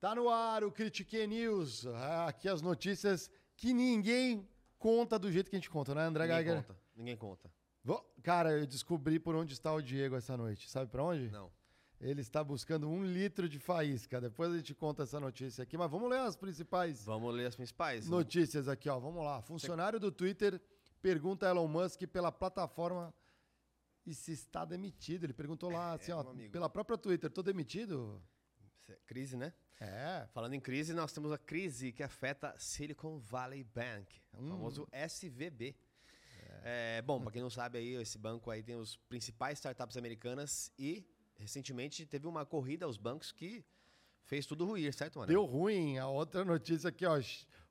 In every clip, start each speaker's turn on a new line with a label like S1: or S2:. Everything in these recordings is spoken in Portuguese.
S1: Tá no ar o Critique News. Aqui as notícias que ninguém conta do jeito que a gente conta, né, André
S2: Ninguém
S1: Geiger?
S2: conta. Ninguém conta.
S1: Vou- Cara, eu descobri por onde está o Diego essa noite. Sabe pra onde?
S2: Não.
S1: Ele está buscando um litro de faísca. Depois a gente conta essa notícia aqui, mas vamos ler as principais
S2: Vamos ler as principais.
S1: notícias aqui, ó. Vamos lá. Funcionário do Twitter pergunta a Elon Musk pela plataforma e se está demitido. Ele perguntou lá, assim, ó,
S2: meu amigo.
S1: pela própria Twitter, tô demitido?
S2: Crise, né?
S1: É.
S2: Falando em crise, nós temos a crise que afeta Silicon Valley Bank, o
S1: Hum.
S2: famoso SVB. É, bom, para quem não sabe aí, esse banco aí tem os principais startups americanas e recentemente teve uma corrida aos bancos que fez tudo ruir, certo, mano?
S1: Deu ruim. A outra notícia aqui, ó.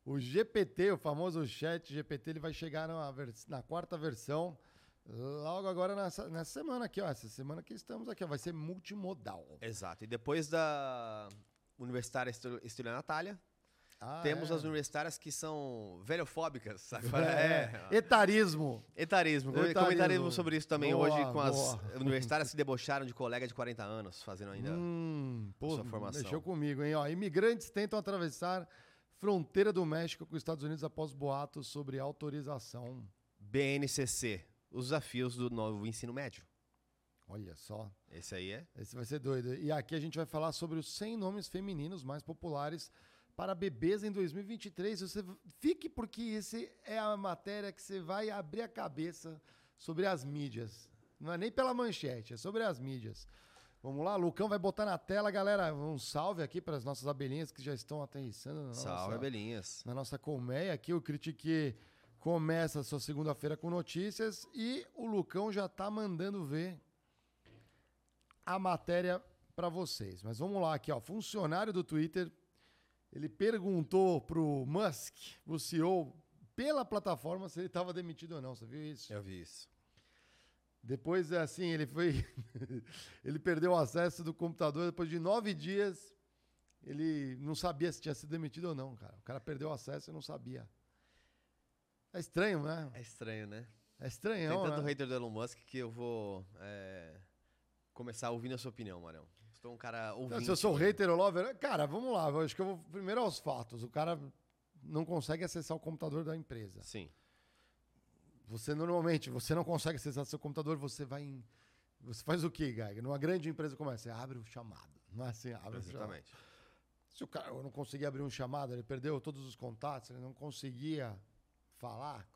S1: O GPT, o famoso chat GPT, ele vai chegar na, na quarta versão logo agora nessa, nessa semana aqui, ó. Essa semana que estamos aqui, ó. Vai ser multimodal.
S2: Exato. E depois da Universitária Estrela Natália,
S1: Ah,
S2: temos
S1: é.
S2: as universitárias que são velhofóbicas. sabe?
S1: É. Etarismo.
S2: Etarismo.
S1: Etarismo.
S2: Comentaremos sobre isso também
S1: Boa,
S2: hoje com as
S1: boa.
S2: universitárias que debocharam de colega de 40 anos, fazendo ainda.
S1: Hum, pô,
S2: sua formação.
S1: mexeu comigo, hein? Ó, imigrantes tentam atravessar fronteira do México com os Estados Unidos após boatos sobre autorização.
S2: BNCC, os desafios do novo ensino médio.
S1: Olha só.
S2: Esse aí é.
S1: Esse vai ser doido. E aqui a gente vai falar sobre os 100 nomes femininos mais populares para bebês em 2023. Você fique porque esse é a matéria que você vai abrir a cabeça sobre as mídias. Não é nem pela manchete, é sobre as mídias. Vamos lá, Lucão vai botar na tela, galera. Um salve aqui para as nossas abelhinhas que já estão aterrissando na
S2: Salve,
S1: nossa,
S2: abelhinhas.
S1: na nossa colmeia aqui. O Critique começa a sua segunda-feira com notícias e o Lucão já tá mandando ver a matéria para vocês. Mas vamos lá aqui, ó. Funcionário do Twitter, ele perguntou pro Musk, o CEO, pela plataforma se ele estava demitido ou não. Você viu isso?
S2: Eu vi isso.
S1: Depois, assim, ele foi. ele perdeu o acesso do computador depois de nove dias. Ele não sabia se tinha sido demitido ou não, cara. O cara perdeu o acesso e não sabia. É estranho, né?
S2: É estranho, né?
S1: É estranho,
S2: Tem tanto
S1: né?
S2: hater do Elon Musk que eu vou é, começar ouvindo a sua opinião, Marião. Estou um cara ouvindo.
S1: se eu sou hater ou lover, cara, vamos lá. Eu acho que eu vou primeiro aos fatos. O cara não consegue acessar o computador da empresa.
S2: Sim.
S1: Você normalmente, você não consegue acessar seu computador, você vai em. Você faz o quê, Geiger? Numa grande empresa como essa, você abre o chamado. Não é assim, abre o chamado.
S2: Exatamente.
S1: Se o cara não conseguia abrir um chamado, ele perdeu todos os contatos, ele não conseguia falar.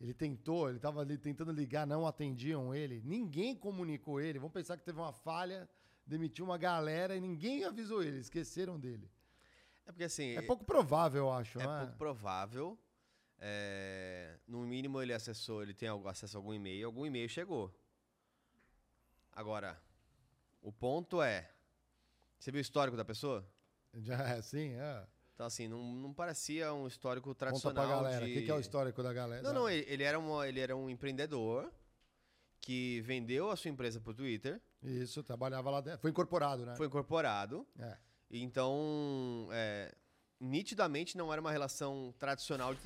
S1: Ele tentou, ele estava ali tentando ligar, não atendiam ele. Ninguém comunicou ele. Vamos pensar que teve uma falha, demitiu uma galera e ninguém avisou ele, esqueceram dele.
S2: É porque assim.
S1: É pouco provável, eu acho,
S2: É
S1: é?
S2: pouco provável. É, no mínimo ele acessou, ele tem acesso a algum e-mail, algum e-mail chegou. Agora, o ponto é, você viu o histórico da pessoa?
S1: Já é assim, é.
S2: Então assim, não, não parecia um histórico
S1: Conta
S2: tradicional
S1: pra galera. O
S2: de...
S1: que, que é o histórico da galera?
S2: Não, não, ele, ele era um, ele era um empreendedor que vendeu a sua empresa pro Twitter,
S1: Isso, trabalhava lá dentro. Foi incorporado, né?
S2: foi incorporado,
S1: É.
S2: então, é, nitidamente não era uma relação tradicional de...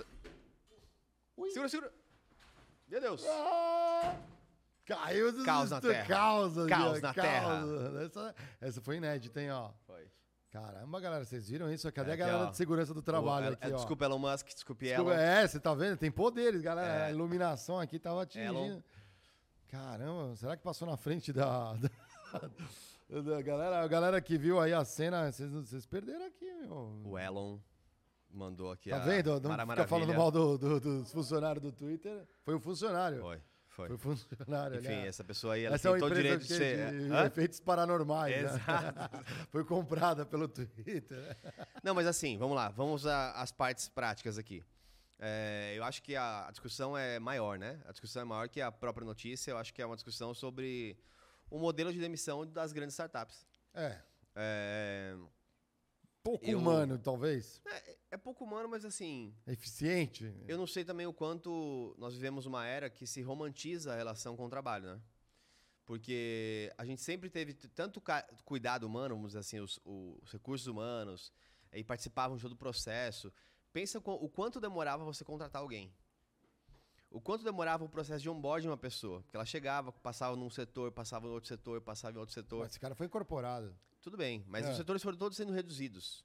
S2: Segura, segura! Meu Deus!
S1: Ah! Caiu do
S2: Caos na terra.
S1: Caos,
S2: Caos na
S1: caos. Essa, essa foi inédita, hein, ó.
S2: Foi.
S1: Caramba, galera, vocês viram isso? Cadê
S2: É,
S1: a galera
S2: ó.
S1: de segurança do trabalho
S2: O-
S1: aqui,
S2: é,
S1: ó?
S2: Desculpa Elon Musk, desculpe
S1: Desculpa,
S2: Elon.
S1: É, você tá vendo? Tem poderes, galera.
S2: É.
S1: A iluminação aqui tava atingindo.
S2: Elon.
S1: Caramba, será que passou na frente da... da, da galera, a galera que viu aí a cena, vocês, vocês perderam aqui, meu.
S2: O Elon mandou aqui
S1: Tá
S2: a
S1: vendo? Não
S2: Mara
S1: fica falando mal do, do- dos funcionários do Twitter. Foi o funcionário.
S2: Foi, foi.
S1: Foi funcionário.
S2: Enfim,
S1: né?
S2: essa pessoa aí, ela
S1: Essa é
S2: tem todo o direito de ser...
S1: de
S2: Hã?
S1: efeitos paranormais. né?
S2: Exato.
S1: Foi comprada pelo Twitter.
S2: Não, mas assim, vamos lá, vamos às partes práticas aqui. É, eu acho que a, a discussão é maior, né? A discussão é maior que a própria notícia. Eu acho que é uma discussão sobre o modelo de demissão das grandes startups.
S1: É.
S2: É,
S1: Pouco
S2: Eu-
S1: humano, talvez.
S2: é, é pouco humano, mas assim,
S1: Eficiente.
S2: eu não sei também o quanto nós vivemos uma era que se romantiza a relação com o trabalho, né? Porque a gente sempre teve tanto cuidado humano, vamos dizer assim, os, os recursos humanos, e participavam de todo o processo. Pensa o quanto demorava você contratar alguém. O quanto demorava o processo de onboarding de uma pessoa. Porque ela chegava, passava num setor, passava em outro setor, passava em outro setor.
S1: Esse cara foi incorporado.
S2: Tudo bem, mas
S1: É.
S2: os setores foram todos sendo reduzidos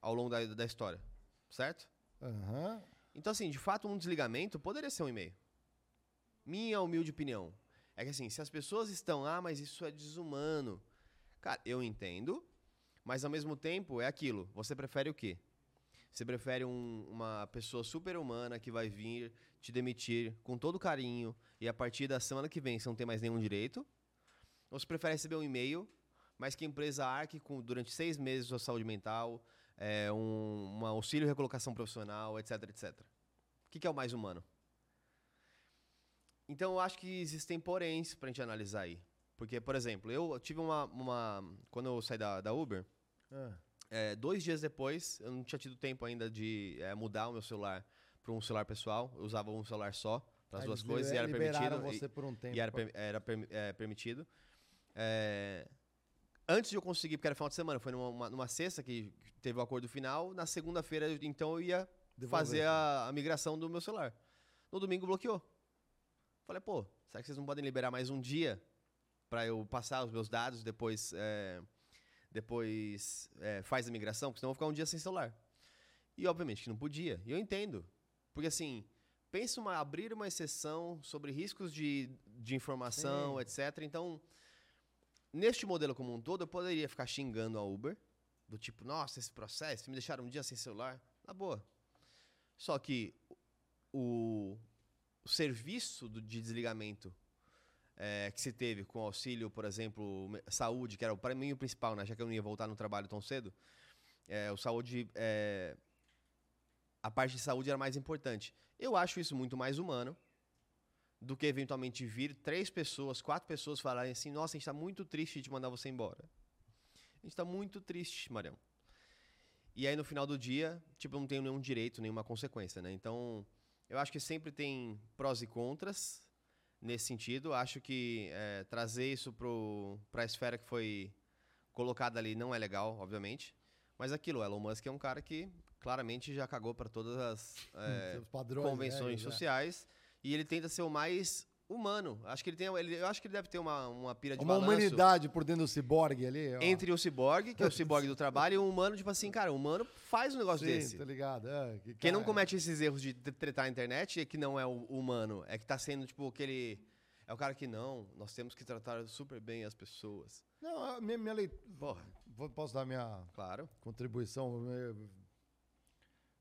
S2: ao longo da, da história, certo?
S1: Aham.
S2: Então, assim, de fato, um desligamento poderia ser um e-mail. Minha humilde opinião. É que, assim, se as pessoas estão, ah, mas isso é desumano. Cara, eu entendo, mas ao mesmo tempo é aquilo. Você prefere o quê? Você prefere um- uma pessoa super humana que vai vir te demitir com todo carinho e a partir da semana que vem você não tem mais nenhum direito? Ou você prefere receber um e-mail, mas que a empresa arque com, durante seis meses sua saúde mental, é, um, um auxílio recolocação profissional, etc, etc. O que, que é o mais humano? Então, eu acho que existem poréns pra gente analisar aí. Porque, por exemplo, eu tive uma... uma quando eu saí da, da Uber,
S1: Ah.
S2: é, dois dias depois, eu não tinha tido tempo ainda de é, mudar o meu celular para um celular pessoal. Eu usava um celular só para as duas coisas e era permitido.
S1: você
S2: e-
S1: por um tempo.
S2: e era, era é, permitido. É, antes de eu conseguir, porque era final de semana, foi numa, uma- numa sexta que teve o acordo final. Na segunda-feira, então, eu ia
S1: Devolver.
S2: fazer a, a migração do meu celular. No domingo, bloqueou. Falei, pô, será que vocês não podem liberar mais um dia para eu passar os meus dados depois é, depois é, faz a migração? Porque senão eu vou ficar um dia sem celular. E obviamente que não podia. E eu entendo. Porque assim, pensa uma abrir uma exceção sobre riscos de, de informação, etc. Então, neste modelo como um todo, eu poderia ficar xingando a Uber, do tipo, nossa, esse processo, me deixaram um dia sem celular. Na boa. Só que o, o serviço do- de desligamento é, que se teve com auxílio, por exemplo, saúde, que era para mim o principal, né? Já que eu não ia voltar no trabalho tão cedo, é, o saúde, é, a parte de saúde era mais importante. Eu acho isso muito mais humano do que eventualmente vir três pessoas, quatro pessoas falarem assim, nossa, a gente está muito triste de mandar você embora. A gente está muito triste, Marião. E aí no final do dia, tipo, eu não tenho nenhum direito, nenhuma consequência, né? Então, eu acho que sempre tem prós e contras nesse sentido. Acho que é, trazer isso para a esfera que foi colocada ali não é legal, obviamente. Mas aquilo, o Elon Musk é um cara que claramente já cagou para todas as é,
S1: padrões,
S2: convenções
S1: né,
S2: sociais e ele tenta ser o mais humano. Acho que ele tem, ele- eu acho que ele deve ter uma, uma pira de
S1: Uma
S2: balanço
S1: humanidade por dentro do ciborgue ali. ó.
S2: entre o ciborgue, que é o ciborgue do trabalho, e o humano, tipo assim, cara, o humano faz um negócio
S1: Sim,
S2: desse.
S1: tá ligado? É, que
S2: Quem não comete esses erros de tre- tretar na internet é que não é o humano, é que tá sendo, tipo, aquele. É o cara que não, nós temos que tratar super bem as pessoas.
S1: Não, a minha, minha leitura.
S2: Porra,
S1: Posso dar minha
S2: claro.
S1: contribuição? Eu-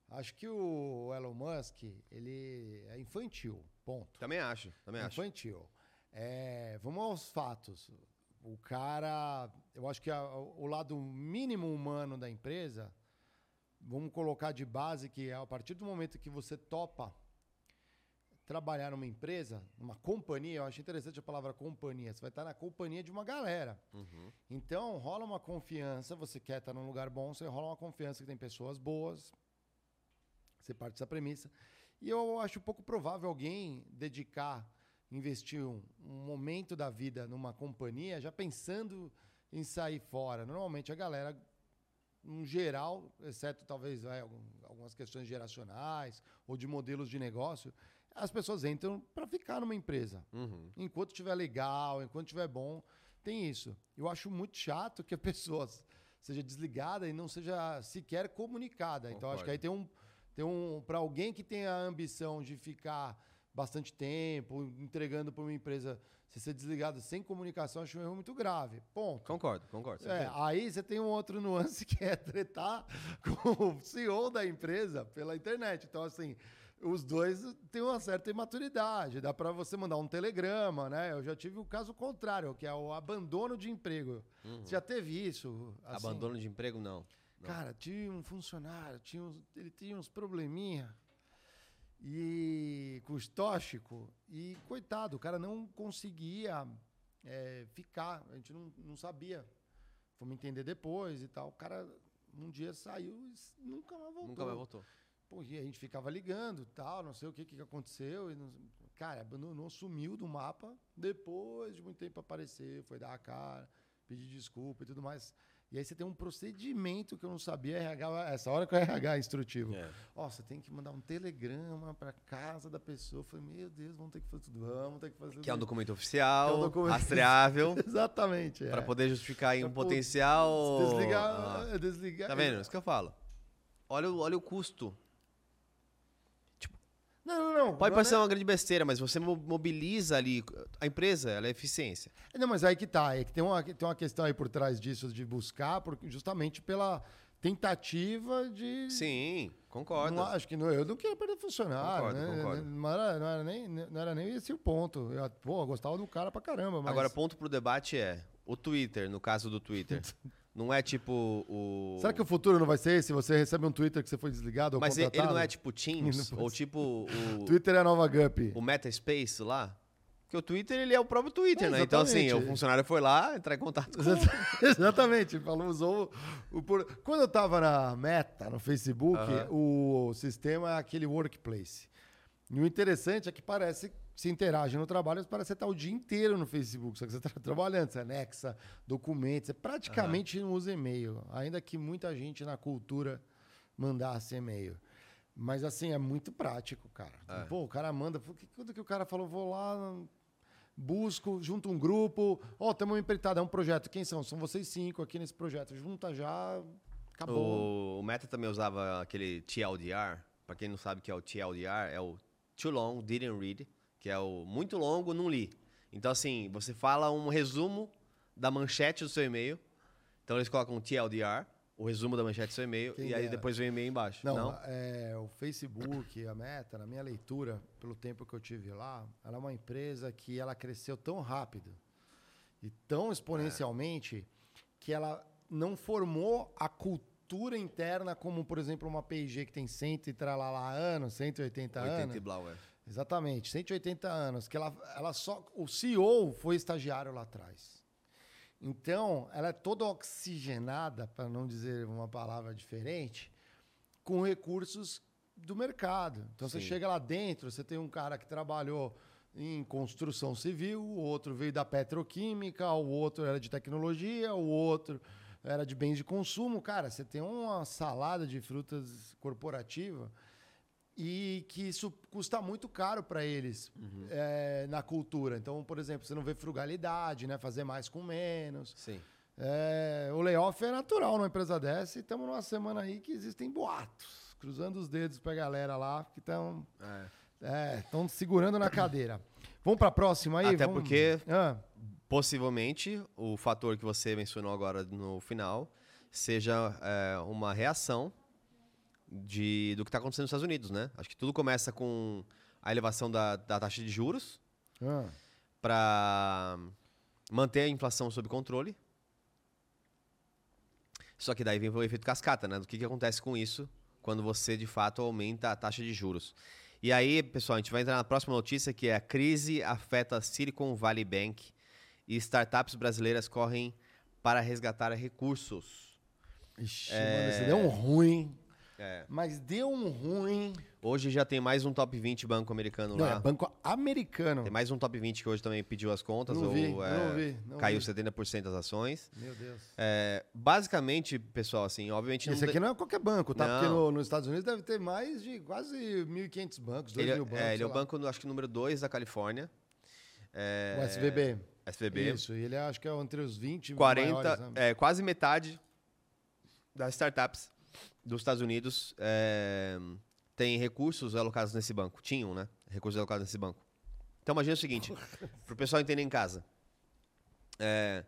S1: Acho que o Elon Musk, ele é infantil, ponto.
S2: Também acho, também
S1: É
S2: acho.
S1: infantil. É, vamos aos fatos. O cara, eu acho que a- o lado mínimo humano da empresa vamos colocar de base que a partir do momento que você topa trabalhar numa empresa, numa companhia, eu acho interessante a palavra companhia, você vai estar na companhia de uma galera. Então, rola uma confiança, você quer estar num lugar bom, você rola uma confiança que tem pessoas boas, você parte dessa premissa. E eu acho pouco provável alguém dedicar, investir um, um momento da vida numa companhia já pensando em sair fora. Normalmente a galera, no geral, exceto talvez algum- algumas questões geracionais ou de modelos de negócio, as pessoas entram para ficar numa empresa.
S2: Uhum.
S1: Enquanto estiver legal, enquanto estiver bom, tem isso. Eu acho muito chato que a pessoa seja desligada e não seja sequer comunicada. Então acho que aí tem um tem um para alguém que tem a ambição de ficar bastante tempo entregando para uma empresa, se ser desligado sem comunicação, acho um erro muito grave. Ponto.
S2: Concordo, concordo.
S1: É, aí você tem um outro nuance que é tretar com o CEO da empresa pela internet. Então, assim, os dois têm uma certa imaturidade. Dá para você mandar um telegrama, né? Eu já tive o caso contrário, que é o abandono de emprego. Você já teve isso? assim?
S2: Abandono de emprego, não. Não.
S1: Cara, tinha um funcionário, tinha uns- ele tinha uns probleminha e com os tóxicos e coitado, o cara não conseguia é, ficar, a gente não, não sabia. Fomos entender depois e tal. O cara um dia saiu e nunca mais voltou.
S2: Nunca mais voltou.
S1: Pô, e a gente ficava ligando, tal, não sei o que, que aconteceu. E não- cara, abandonou, sumiu do mapa. Depois de muito tempo apareceu, foi dar a cara, pedir desculpa e tudo mais. E aí você tem um procedimento que eu não sabia, RH, essa hora que o RH é instrutivo.
S2: É.
S1: Ó, você tem que mandar um telegrama para casa da pessoa. Eu falei, meu Deus, vamos ter que fazer tudo, vamos ter que fazer
S2: Que é um documento oficial,
S1: é um documento-
S2: rastreável,
S1: Exatamente.
S2: para
S1: é.
S2: poder justificar aí um potencial.
S1: Desligar,
S2: Ah,
S1: é, desligar.
S2: Tá vendo? Isso que eu falo. Olha, olha o custo.
S1: Não, não, não.
S2: Pode parecer
S1: é-
S2: uma grande besteira, mas você mo- mobiliza ali. A empresa, ela é eficiência.
S1: Não, mas aí que tá. É que tem uma, tem uma questão aí por trás disso de buscar, porque justamente pela tentativa de.
S2: Sim, concordo.
S1: Não, acho que não, eu não queria perder funcionário.
S2: Concordo,
S1: né?
S2: concordo.
S1: Não, era, não, era nem, não era nem esse o ponto. Eu, pô, eu gostava do cara pra caramba. Mas...
S2: Agora, ponto pro debate é: o Twitter, no caso do Twitter, não é tipo o.
S1: Será que o futuro não vai ser esse? Você recebe um Twitter que você foi desligado ou
S2: Mas ele não é tipo Teams? Ou tipo o,
S1: Twitter é a nova Gup.
S2: o Metaspace lá? Porque o Twitter, ele é o próprio Twitter,
S1: É,
S2: né? Então, assim, o funcionário foi lá entrar em contato com...
S1: Exatamente, falou, usou o, por... Quando eu tava na Meta, no Facebook,
S2: Aham.
S1: o sistema é aquele workplace. E o interessante é que parece se interage no trabalho, parece que você tá o dia inteiro no Facebook, só que você tá trabalhando, você anexa documentos, você praticamente não usa e-mail, ainda que muita gente na cultura mandasse e-mail. Mas assim, é muito prático, cara. Pô, o cara manda. Quando que o cara falou, vou lá, busco, junto um grupo. Ó, temos uma empreitada, é um projeto. Quem são? São vocês cinco aqui nesse projeto. Junta já, acabou.
S2: O, o Meta também usava aquele TLDR. Pra quem não sabe o que é o TLDR, é o Too Long, Didn't Read, que é o muito longo, não li. Então, assim, você fala um resumo da manchete do seu e-mail. Então, eles colocam TLDR, o resumo da manchete do seu e-mail,
S1: Quem
S2: e aí
S1: dera.
S2: depois vem o e-mail embaixo.
S1: Não,
S2: Não?
S1: É, o Facebook, a Meta, na minha leitura, pelo tempo que eu tive lá, ela é uma empresa que ela cresceu tão rápido e tão exponencialmente que ela não formou a cultura interna como, por exemplo, uma P&G que tem 100 e tralalá anos, 180
S2: 80
S1: anos.
S2: e blau, é.
S1: Exatamente, 180 anos, que ela, ela só o CEO foi estagiário lá atrás. Então, ela é toda oxigenada, para não dizer uma palavra diferente, com recursos do mercado. Então, você
S2: Sim.
S1: chega lá dentro, você tem um cara que trabalhou em construção civil, o outro veio da petroquímica, o outro era de tecnologia, o outro era de bens de consumo. Cara, você tem uma salada de frutas corporativa e que isso custa muito caro para eles eh, na cultura. Então, por exemplo, você não vê frugalidade, né? Fazer mais com menos.
S2: Sim.
S1: É, o layoff é natural numa empresa dessa e estamos numa semana aí que existem boatos. Cruzando os dedos pra galera lá que estão
S2: É.
S1: estão segurando na cadeira. Vamos pra próxima aí?
S2: Até
S1: Vamos-
S2: porque-
S1: Ah,
S2: Possivelmente, o fator que você mencionou agora no final seja é, uma reação de, do que está acontecendo nos Estados Unidos, né? Acho que tudo começa com a elevação da, da taxa de juros
S1: ah,
S2: para manter a inflação sob controle. Só que daí vem o efeito cascata, né? Do que, que acontece com isso quando você, de fato, aumenta a taxa de juros. E aí, pessoal, a gente vai entrar na próxima notícia, que é a crise afeta Silicon Valley Bank e startups brasileiras correm para resgatar recursos.
S1: Ixi,
S2: É.
S1: mano, esse deu um ruim.
S2: É.
S1: Mas deu um ruim.
S2: Hoje já tem mais um top 20 banco americano
S1: Não,
S2: lá.
S1: é banco americano.
S2: Tem mais um top 20 que hoje também pediu as contas.
S1: Não
S2: ou,
S1: vi,
S2: é,
S1: não vi, não
S2: caiu
S1: vi.
S2: 70% das ações.
S1: Meu Deus.
S2: É, basicamente, pessoal, assim, obviamente
S1: Esse
S2: não
S1: aqui não é qualquer banco, tá? Porque no- nos Estados Unidos deve ter mais de quase 1.500 bancos, 2
S2: ele,
S1: mil bancos.
S2: é, ele é o
S1: lá.
S2: banco, acho que número 2 da Califórnia. É,
S1: O SVB.
S2: SVB.
S1: Isso, e ele é, acho que é entre os 20
S2: 40,
S1: maiores, né?
S2: é, quase metade das startups dos Estados Unidos é, tem recursos alocados nesse banco. Tinham, né? Recursos alocados nesse banco. Então imagina o seguinte, para o pessoal entender em casa. É,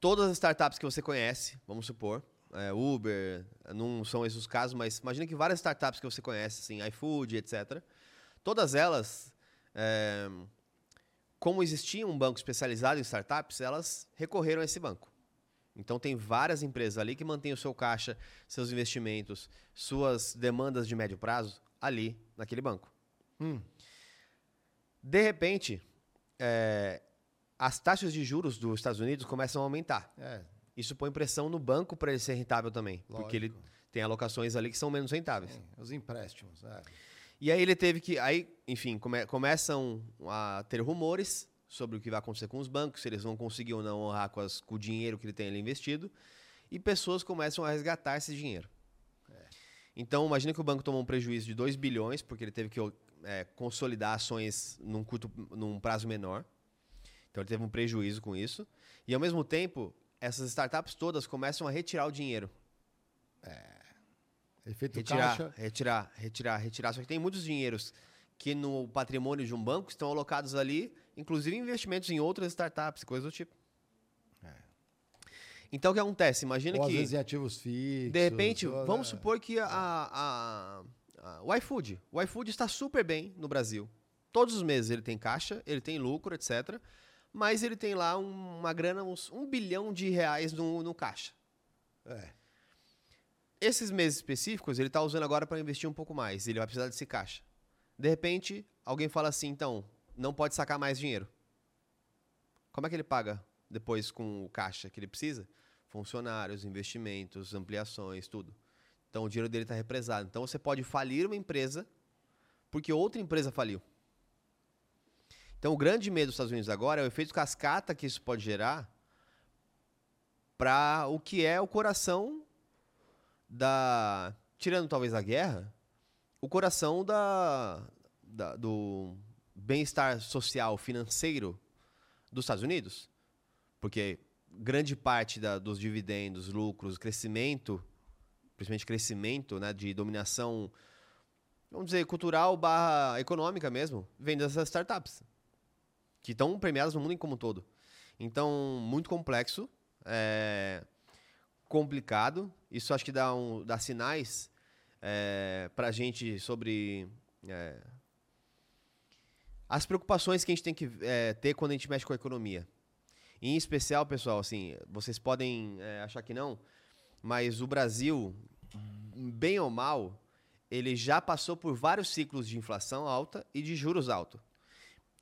S2: todas as startups que você conhece, vamos supor, é, Uber, não são esses os casos, mas imagina que várias startups que você conhece, assim, iFood, etc. Todas elas, é, como existia um banco especializado em startups, elas recorreram a esse banco. Então tem várias empresas ali que mantêm o seu caixa, seus investimentos, suas demandas de médio prazo ali naquele banco.
S1: Hum.
S2: De repente, é, as taxas de juros dos Estados Unidos começam a aumentar.
S1: É,
S2: Isso põe pressão no banco para ele ser rentável também, porque ele
S1: Lógico.
S2: tem alocações ali que são menos rentáveis.
S1: tem os empréstimos. É.
S2: E aí ele teve que. Aí, enfim, come- começam a ter rumores sobre o que vai acontecer com os bancos, se eles vão conseguir ou não honrar com, as- com o dinheiro que ele tem ali investido. E pessoas começam a resgatar esse dinheiro. Então, imagina que o banco tomou um prejuízo de 2 bilhões, porque ele teve que é, consolidar ações num, curto, num prazo menor. Então, ele teve um prejuízo com isso. E, ao mesmo tempo, essas startups todas começam a retirar o dinheiro.
S1: Efeito
S2: Retirar,
S1: caixa.
S2: retirar, retirar, retirar. Só que tem muitos dinheiros que no patrimônio de um banco estão alocados ali, inclusive investimentos em outras startups, coisas do tipo. Então o que acontece? Imagina
S1: É. Ou às
S2: que
S1: vezes em ativos fixos.
S2: de repente,
S1: ou-
S2: vamos
S1: é.
S2: supor que a, a- a- o iFood, o iFood está super bem no Brasil. Todos os meses ele tem caixa, ele tem lucro, etc. Mas ele tem lá um- uma grana, uns um bilhão de reais no, no caixa.
S1: É.
S2: Esses meses específicos, ele está usando agora para investir um pouco mais. Ele vai precisar desse caixa. De repente, alguém fala assim, então, não pode sacar mais dinheiro. Como é que ele paga depois com o caixa que ele precisa? Funcionários, investimentos, ampliações, tudo. Então, o dinheiro dele está represado. Então, você pode falir uma empresa porque outra empresa faliu. Então, o grande medo dos Estados Unidos agora é o efeito cascata que isso pode gerar para o que é o coração da. Tirando talvez a guerra, o coração da, da- do bem-estar social, financeiro dos Estados Unidos. Porque grande parte da- dos dividendos, lucros, crescimento, principalmente crescimento né, de dominação, vamos dizer, cultural barra econômica mesmo, vem dessas startups, que estão premiadas no mundo como um todo. Então, muito complexo, é, complicado. Isso acho que dá, um, dá sinais é, para a gente sobre é, as preocupações que a gente tem que é, ter quando a gente mexe com a economia. Em especial, pessoal, assim, vocês podem é, achar que não, mas o Brasil, bem ou mal, ele já passou por vários ciclos de inflação alta e de juros altos.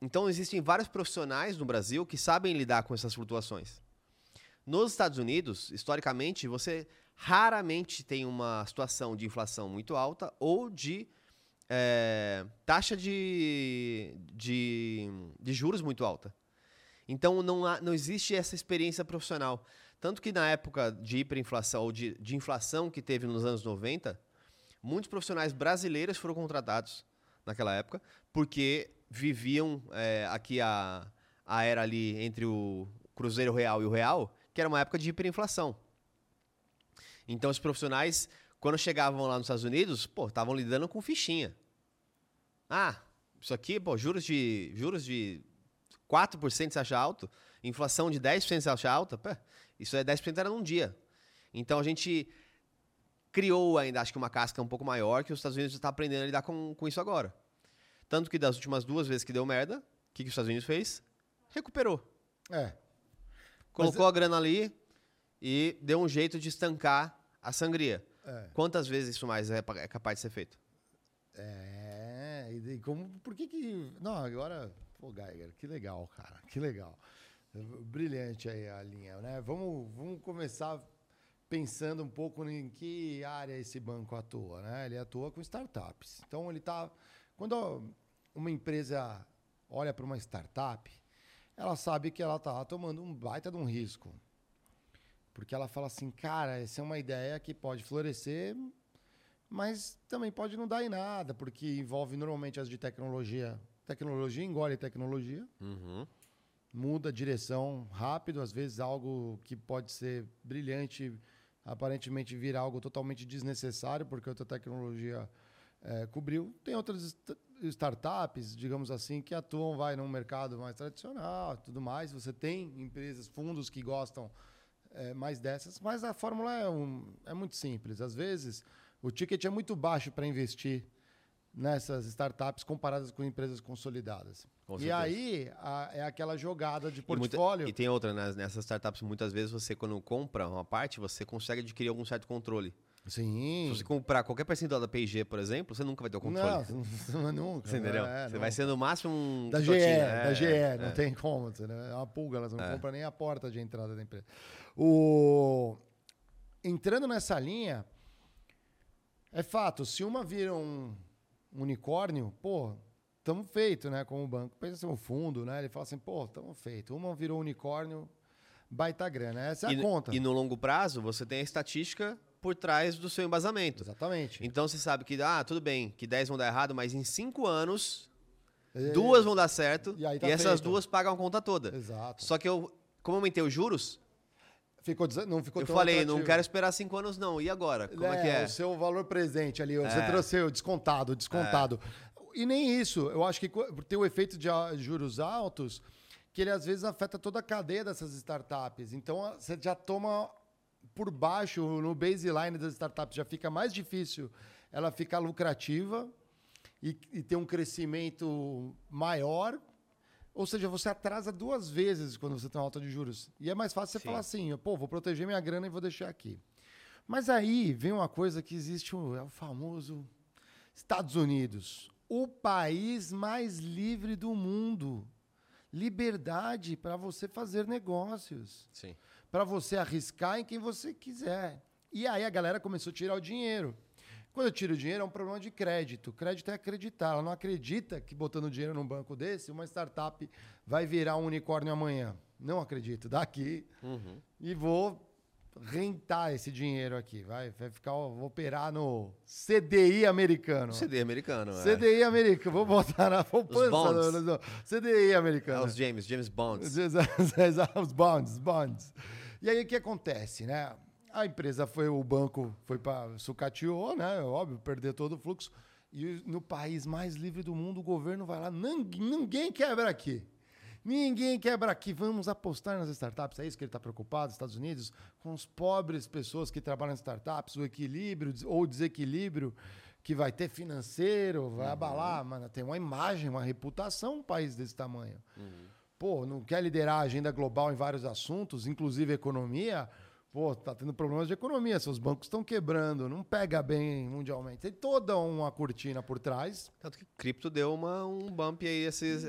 S2: Então, existem vários profissionais no Brasil que sabem lidar com essas flutuações. Nos Estados Unidos, historicamente, você raramente tem uma situação de inflação muito alta ou de é, taxa de, de, de juros muito alta. Então não, há- não existe essa experiência profissional. Tanto que na época de hiperinflação ou de, de inflação que teve nos anos 90, muitos profissionais brasileiros foram contratados naquela época, porque viviam é, aqui a, a era ali entre o Cruzeiro Real e o Real, que era uma época de hiperinflação. Então os profissionais, quando chegavam lá nos Estados Unidos, pô, estavam lidando com fichinha. Ah, isso aqui, pô, juros de juros de 4% você acha alto, inflação de 10% você acha alta, pô, isso é 10% era num dia. Então a gente criou ainda, acho que uma casca um pouco maior, que os Estados Unidos está aprendendo a lidar com, com isso agora. Tanto que das últimas duas vezes que deu merda, o que, que os Estados Unidos fez? Recuperou.
S1: É.
S2: Colocou a grana ali e deu um jeito de estancar
S3: a sangria.
S1: É.
S3: Quantas vezes isso mais é, é capaz de ser feito?
S1: É, e como, por que que... Não, agora... Pô, Geiger, que legal, cara, que legal. Brilhante aí a linha, né? Vamos, vamos começar pensando um pouco em que área esse banco atua, né? Ele atua com startups. Então, ele tá... Quando uma empresa olha para uma startup, ela sabe que ela está tomando um baita de um risco. Porque ela fala assim, cara, essa é uma ideia que pode florescer, mas também pode não dar em nada, porque envolve normalmente as de tecnologia. Tecnologia engole tecnologia,
S3: Uhum.
S1: muda a direção rápido, às vezes algo que pode ser brilhante, aparentemente vira algo totalmente desnecessário, porque outra tecnologia eh, cobriu. Tem outras sta- startups, digamos assim, que atuam vai num mercado mais tradicional, tudo mais. Você tem empresas, fundos que gostam eh, mais dessas, mas a fórmula é, um- é muito simples. Às vezes, o ticket é muito baixo para investir nessas startups comparadas com empresas consolidadas.
S3: Com
S1: e aí a- é aquela jogada de
S3: E, muita-
S1: portfólio.
S3: e tem outra, né? nessas startups, muitas vezes você, quando compra uma parte, você consegue adquirir algum certo controle.
S1: Sim.
S3: Se você comprar qualquer percentual da P&G, por exemplo, você nunca vai ter o controle.
S1: Não, nunca.
S3: Você entendeu?
S1: É,
S3: você
S1: não.
S3: vai ser no máximo um
S1: Da GE,
S3: é,
S1: da GE, não
S3: é.
S1: tem como. né? É uma pulga, elas não
S3: É.
S1: compram nem a porta de entrada da empresa. O... Entrando nessa linha, é fato, se uma vira um unicórnio, pô, estamos feito, né? Como banco. Pensa assim, um fundo, né? Ele fala assim, pô, estamos feito. Uma virou unicórnio, baita grana. Essa é a
S3: e,
S1: conta.
S3: e no longo prazo, você tem a estatística por trás do seu embasamento.
S1: Exatamente.
S3: Então você sabe que, ah, tudo bem, que 10 vão dar errado, mas em 5 anos,
S1: É,
S3: duas vão dar certo,
S1: E aí
S3: e,
S1: tá
S3: essas
S1: feito.
S3: duas pagam a conta toda.
S1: Exato.
S3: Só que eu, como eu aumentei os juros,
S1: Ficou, não ficou
S3: eu falei, não
S1: atrativo.
S3: quero esperar 5 anos não. E agora? Como é, que é?
S1: O seu valor presente ali, você
S3: É.
S1: trouxe o descontado, descontado. E nem isso. Eu acho que co- tem o efeito de a- juros altos, que ele às vezes afeta toda a cadeia dessas startups. Então você já toma por baixo no baseline das startups, já fica mais difícil ela ficar lucrativa e, e ter um crescimento maior. Ou seja, você atrasa duas vezes quando você tem uma alta de juros. E é mais fácil você
S3: Sim.
S1: falar assim, pô, vou proteger minha grana e vou deixar aqui. Mas aí vem uma coisa que existe, o- é o famoso Estados Unidos, o país mais livre do mundo. Liberdade para você fazer negócios,
S3: Sim.
S1: para você arriscar em quem você quiser. E aí a galera começou a tirar o dinheiro. Quando eu tiro o dinheiro, é um problema de crédito. Crédito é acreditar. Ela não acredita que botando dinheiro num banco desse, uma startup vai virar um unicórnio amanhã. Não acredito. Daqui
S3: Uhum.
S1: e vou rentar esse dinheiro aqui. Vai, vai ficar, vou operar no CDI americano.
S3: CD americano. é.
S1: CDI americano. Vou botar na poupança.
S3: bonds.
S1: no- no- CDI
S3: É
S1: americano.
S3: os James, James Bonds.
S1: os bonds, bonds. E aí o que acontece, né? A empresa foi, o banco foi para sucateou, né? Óbvio, perder todo o fluxo. E no país mais livre do mundo, o governo vai lá, ninguém, quebra aqui. Ninguém quebra aqui. Vamos apostar nas startups. É isso que ele está preocupado, Estados Unidos, com os pobres pessoas que trabalham em startups, o equilíbrio ou desequilíbrio que vai ter financeiro, vai abalar. Mano, tem uma imagem, uma reputação um país desse tamanho pô, não quer liderar a agenda global em vários assuntos, inclusive economia, pô, tá tendo problemas de economia, seus bancos estão quebrando, não pega bem mundialmente. Tem toda uma cortina por trás.
S3: Tanto que cripto deu uma, um bump aí esses,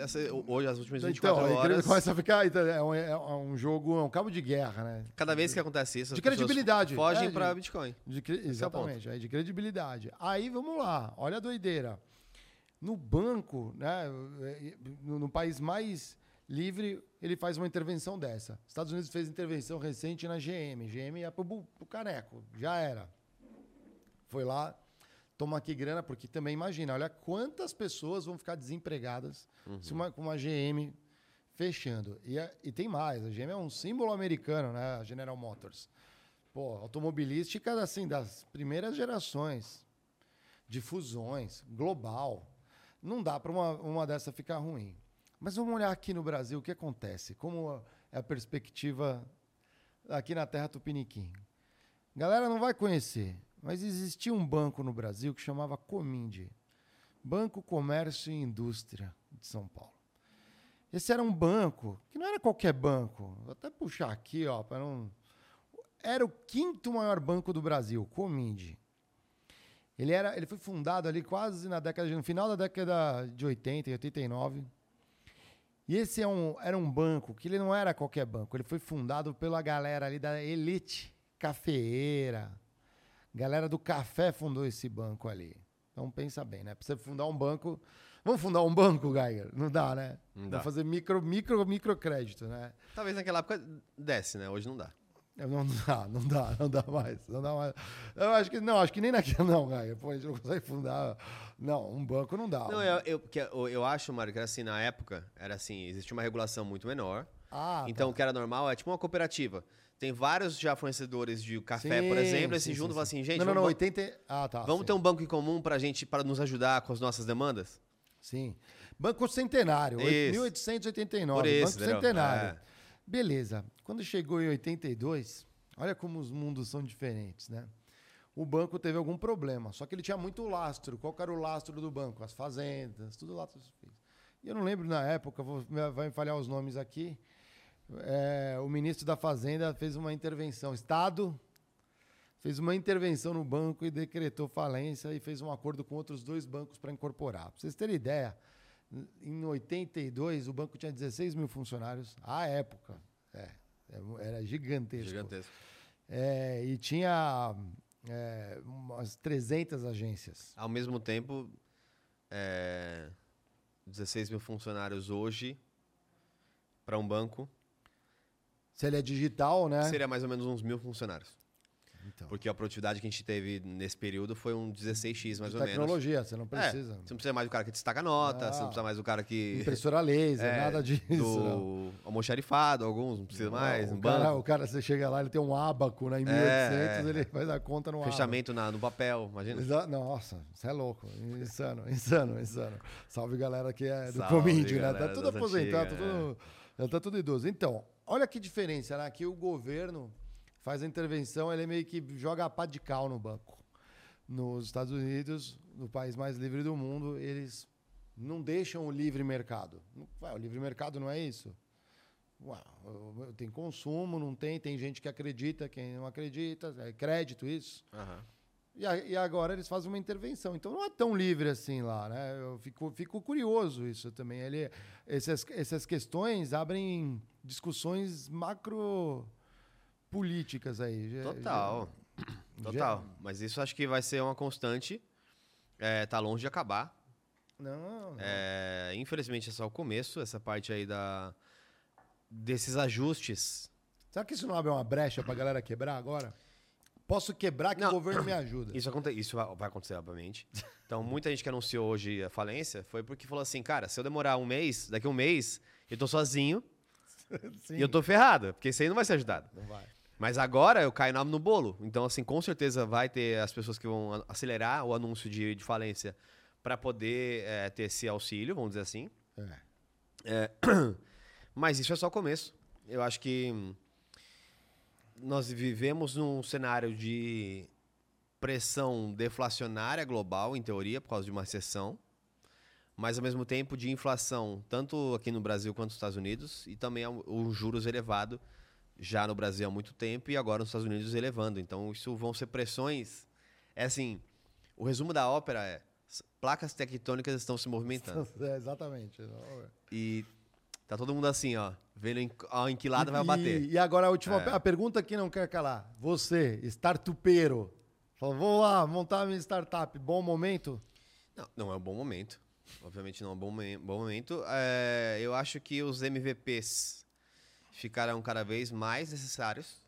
S3: hoje, as últimas
S1: Então,
S3: 24
S1: aí
S3: horas.
S1: começa a ficar. então, É um, é um jogo, é um cabo de guerra, né?
S3: Cada vez que acontece isso, as
S1: De credibilidade.
S3: fogem
S1: É,
S3: para Bitcoin.
S1: De
S3: é
S1: exatamente, aí de credibilidade. Aí vamos lá, olha a doideira. No banco, né, no, no país mais livre, ele faz uma intervenção dessa. Estados Unidos fez intervenção recente na GM. GM ia pro, pro caneco, já era. Foi lá, toma aqui grana, porque também imagina, olha quantas pessoas vão ficar desempregadas se uma, com uma GM fechando. E, e tem mais, a GM é um símbolo americano, né? A General Motors. Pô, automobilística assim, das primeiras gerações de fusões, global. Não dá para uma, uma dessa ficar ruim. Mas vamos olhar aqui no Brasil o que acontece, como é a perspectiva aqui na terra Tupiniquim. Galera não vai conhecer, mas existia um banco no Brasil que chamava Cominde, Banco Comércio e Indústria de São Paulo. Esse era um banco que não era qualquer banco. Vou até puxar aqui, ó, para não era o quinto maior banco do Brasil, Comindi. Ele, era, ele foi fundado ali quase na década, no final da década de 80, e 89. E esse é um, era um banco que ele não era qualquer banco, ele foi fundado pela galera ali da elite cafeeira. Galera do café fundou esse banco ali. Então pensa bem, né? Pra você fundar um banco. Vamos fundar um banco, Geiger? Não dá, né?
S2: Não dá.
S1: Vamos fazer micro, micro, microcrédito, né?
S2: Talvez naquela época desce, né? Hoje não dá.
S1: Não, dá, não dá, não dá mais. Não dá mais. Eu acho que não, acho que nem naquele não, Geiger. Pô, a gente não consegue fundar. Não, um banco não dá.
S2: Não, eu, eu, que eu, eu acho, Mário, que era assim, na época, era assim, existia uma regulação muito menor.
S1: Ah,
S2: então, o que era normal é tipo uma cooperativa. Tem vários já fornecedores de café, por
S1: Sim,
S2: exemplo, e se
S1: sim,
S2: juntam
S1: sim,
S2: falam assim,
S1: sim.
S2: gente,
S1: Não, não, não, 80. Ah, tá.
S2: vamos
S1: sim.
S2: ter um banco em comum pra gente, para nos ajudar com as nossas demandas?
S1: Sim. Banco Centenário, oit-
S2: Isso.
S1: 1889.
S2: Por isso,
S1: Banco
S2: entendeu?
S1: Centenário.
S2: É.
S1: Beleza. Quando chegou em 82, olha como os mundos são diferentes, né? O banco teve algum problema, só que ele tinha muito lastro. Qual era o lastro do banco? As fazendas, tudo lastro. E eu não lembro na época, vou, vai me falhar os nomes aqui. É, o ministro da Fazenda fez uma intervenção. Estado fez uma intervenção no banco e decretou falência e fez um acordo com outros dois bancos para incorporar. Para vocês terem ideia, em 82 o banco tinha 16 mil funcionários à época. É, era gigantesco.
S2: Gigantesco.
S1: É, e tinha é, umas 300 agências.
S2: Ao mesmo tempo, é, 16 mil funcionários hoje para um banco
S1: Se ele é digital, né?
S2: seria mais ou menos uns mil funcionários.
S1: Então.
S2: Porque a produtividade que a gente teve nesse período foi um 16x, mais
S1: De
S2: ou menos.
S1: tecnologia, você não
S2: É,
S1: você
S2: você não precisa mais do cara que destaca a nota, você não
S1: Ah.
S2: precisa mais do cara que.
S1: Impressora laser,
S2: É,
S1: nada disso. não.
S2: Do almoxarifado, alguns, não precisa mais.
S1: Não,
S2: um
S1: o, cara,
S2: banco,
S1: o cara, você chega lá, ele tem um abaco, né? Em 1800,
S2: É, é.
S1: ele faz a conta no abaco.
S2: fechamento na, no papel, imagina.
S1: Exa- Nossa, você é louco. Insano, insano, insano. Salve galera que é do
S2: Salve,
S1: Comíndio, né? Tá tudo aposentado, tá
S2: antigas, é.
S1: tudo, tá tudo idoso. Então, olha que diferença, né? Aqui o governo faz a intervenção, ele meio que joga a pá de cal no banco. Nos Estados Unidos, no país mais livre do mundo, eles não deixam o livre mercado. Ué, o livre mercado não é isso? Ué, tem consumo, não tem, tem gente que acredita, quem não acredita, é crédito isso.
S2: Aham.
S1: E, a- e agora eles fazem uma intervenção. Então não é tão livre assim lá, né? Eu fico, fico curioso isso também. Ele, essas, essas questões abrem discussões macro políticas aí. Já-
S2: Total.
S1: já-
S2: Total. Mas isso acho que vai ser uma constante. É, tá longe de acabar.
S1: Não, não.
S2: É, infelizmente é só o começo, essa parte aí da, desses ajustes.
S1: Será que isso não abre uma brecha pra galera quebrar agora? Posso quebrar que
S2: Não.
S1: o governo me ajuda.
S2: Isso, aconte, isso vai vai acontecer, obviamente. Então, muita gente que anunciou hoje a falência foi porque falou assim, cara, se eu demorar um mês, daqui a um mês, eu tô sozinho
S1: Sim,
S2: e eu tô ferrado, porque isso aí não vai ser ajudado.
S1: Não vai.
S2: Mas agora eu caio no bolo. Então, assim, com certeza vai ter as pessoas que vão acelerar o anúncio de, de falência para poder é, ter esse auxílio, vamos dizer assim.
S1: É.
S2: É, mas isso é só o começo. Eu acho que nós vivemos num cenário de pressão deflacionária global, em teoria, por causa de uma recessão, mas ao mesmo tempo de inflação, tanto aqui no Brasil quanto nos Estados Unidos, e também um- os juros elevado já no Brasil há muito tempo e agora nos Estados Unidos elevando. Então, isso vão ser pressões. É assim, o resumo da ópera é: placas tectônicas estão se movimentando.
S1: É, exatamente.
S2: E tá todo mundo assim, ó, vendo em, ó, em que lado vai
S1: E-
S2: bater.
S1: E agora a última
S2: É.
S1: a pergunta que não quer calar. Você, startupeiro, falou, vou lá montar minha startup. Bom momento?
S2: Não, não é um bom momento. Obviamente não é um bom, bom momento. É, eu acho que os MVPs ficarão cada vez mais necessários.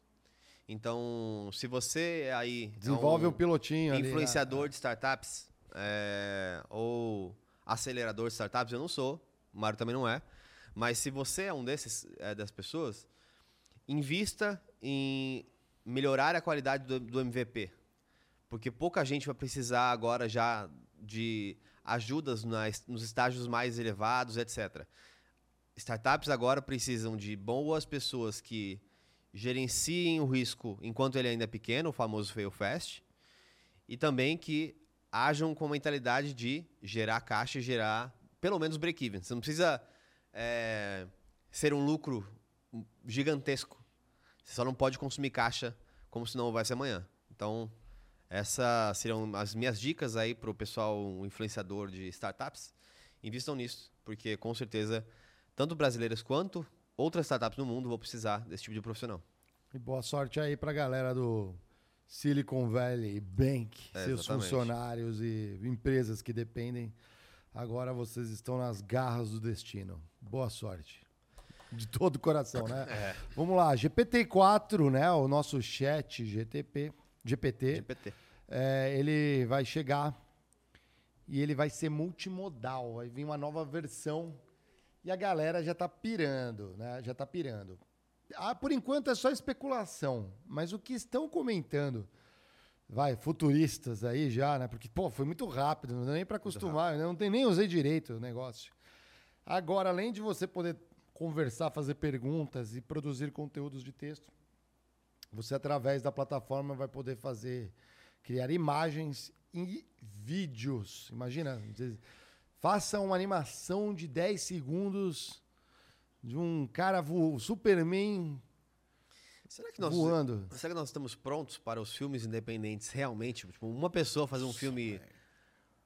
S2: Então, se você aí é
S1: Desenvolve
S2: um
S1: o pilotinho ali, né?
S2: influenciador de startups é, ou acelerador de startups, eu não sou. O Mário também não é. Mas se você é um desses é, das pessoas, invista em melhorar a qualidade do, do MVP. Porque pouca gente vai precisar agora já de ajudas nas- nos estágios mais elevados, etc. Startups agora precisam de boas pessoas que gerenciem o risco enquanto ele ainda é pequeno, o famoso fail fast, e também que ajam com a mentalidade de gerar caixa e gerar pelo menos break-even. Você não precisa é, ser um lucro gigantesco. Você só não pode consumir caixa como se não houvesse amanhã. Então, essas seriam as minhas dicas aí para o pessoal influenciador de startups. Invistam nisso, porque com certeza, tanto brasileiras quanto outras startups no mundo vão precisar desse tipo de profissional.
S1: E boa sorte aí pra galera do Silicon Valley Bank,
S2: É,
S1: seus
S2: exatamente.
S1: funcionários e empresas que dependem. Agora vocês estão nas garras do destino. Boa sorte. De todo o coração, né?
S2: É.
S1: Vamos lá, GPT-4, né? O nosso chat GTP, GPT,
S2: GPT.
S1: é, ele vai chegar e ele vai ser multimodal. Vai vir uma nova versão e a galera já tá pirando, né? Já tá pirando. Ah, por enquanto é só especulação, mas o que estão comentando, vai, futuristas aí já, né? Porque, pô, foi muito rápido, não dá nem para acostumar, eu não tem nem usei direito o negócio. Agora, além de você poder conversar, fazer perguntas e produzir conteúdos de texto, você através da plataforma vai poder fazer criar imagens e vídeos. Imagina, faça uma animação de 10 segundos de um cara vo... Superman
S2: Será que nós
S1: voando.
S2: Será que nós estamos prontos para os filmes independentes realmente? Tipo, uma pessoa fazer um filme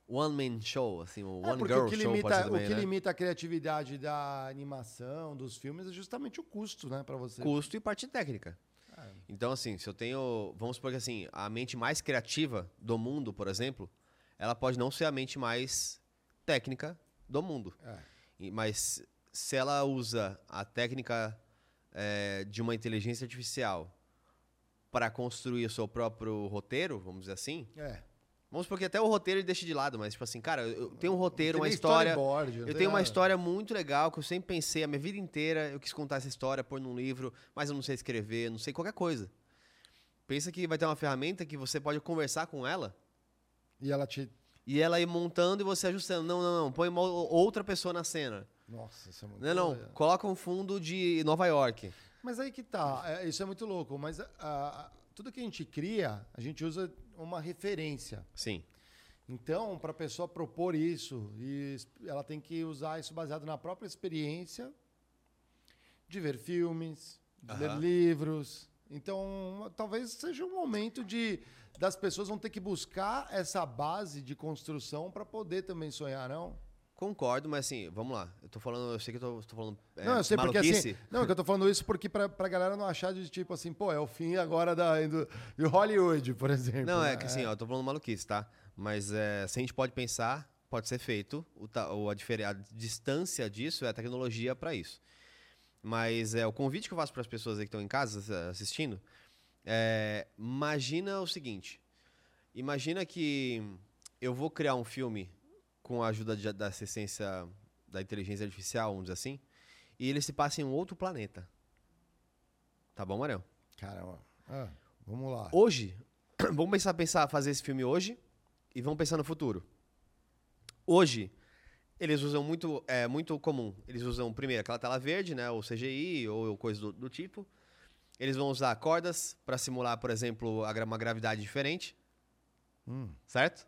S2: one man show, assim, um
S1: É,
S2: one girl
S1: o que,
S2: show
S1: limita,
S2: ser
S1: o
S2: também,
S1: que
S2: né?
S1: limita a criatividade da animação, dos filmes, é justamente o custo, né, para você.
S2: Custo e parte técnica.
S1: É.
S2: Então, assim, se eu tenho. Vamos supor que assim, a mente mais criativa do mundo, por exemplo, ela pode não ser a mente mais técnica do mundo.
S1: É.
S2: Mas se ela usa a técnica eh, de uma inteligência artificial para construir o seu próprio roteiro, vamos dizer assim.
S1: É.
S2: Vamos supor que até o roteiro ele deixa de lado, mas tipo assim, cara, eu tenho um roteiro, uma história. Eu tenho uma história muito legal que eu sempre pensei, a minha vida inteira eu quis contar essa história, pôr num livro, mas eu não sei escrever, não sei qualquer coisa. Pensa que vai ter uma ferramenta que você pode conversar com ela
S1: E ela te.
S2: E ela ir montando e você ajustando. Não, não, não, põe outra pessoa na cena.
S1: Nossa, isso é muito
S2: Não, não,
S1: doido.
S2: coloca um fundo de Nova York.
S1: Mas aí que tá, é, isso é muito louco, mas ah, ah, tudo que a gente cria, a gente usa uma referência.
S2: Sim.
S1: Então, para a pessoa propor isso, e ela tem que usar isso baseado na própria experiência de ver filmes, de ler
S2: Aham.
S1: livros. Então, talvez seja um momento de das pessoas vão ter que buscar essa base de construção para poder também sonhar, não?
S2: Concordo, mas assim, vamos lá. Eu tô falando, eu sei que eu tô, tô falando. é,
S1: não, eu sei porque
S2: maluquice.
S1: assim. Não, é que eu tô falando isso porque pra, pra galera não achar de tipo assim, pô, é o fim agora da, do, de Hollywood, por exemplo.
S2: Não, é
S1: né?
S2: que assim, ó, eu tô falando maluquice, tá? Mas é, se a gente pode pensar, pode ser feito. O, a, a distância disso é a tecnologia para isso. Mas é, o convite que eu faço para as pessoas aí que estão em casa ass- assistindo é, imagina o seguinte: imagina que eu vou criar um filme com a ajuda de- da assistência da inteligência artificial, vamos dizer assim, e ele se passa em um outro planeta. Tá bom, Mariel?
S1: Caramba. Ah, vamos lá.
S2: Hoje, vamos pensar, pensar fazer esse filme hoje e vamos pensar no futuro. Hoje, eles usam muito, é muito comum. Eles usam primeiro aquela tela verde, né, ou CGI ou coisa do, do tipo. Eles vão usar cordas para simular, por exemplo, uma gravidade diferente,
S1: Hum.
S2: certo?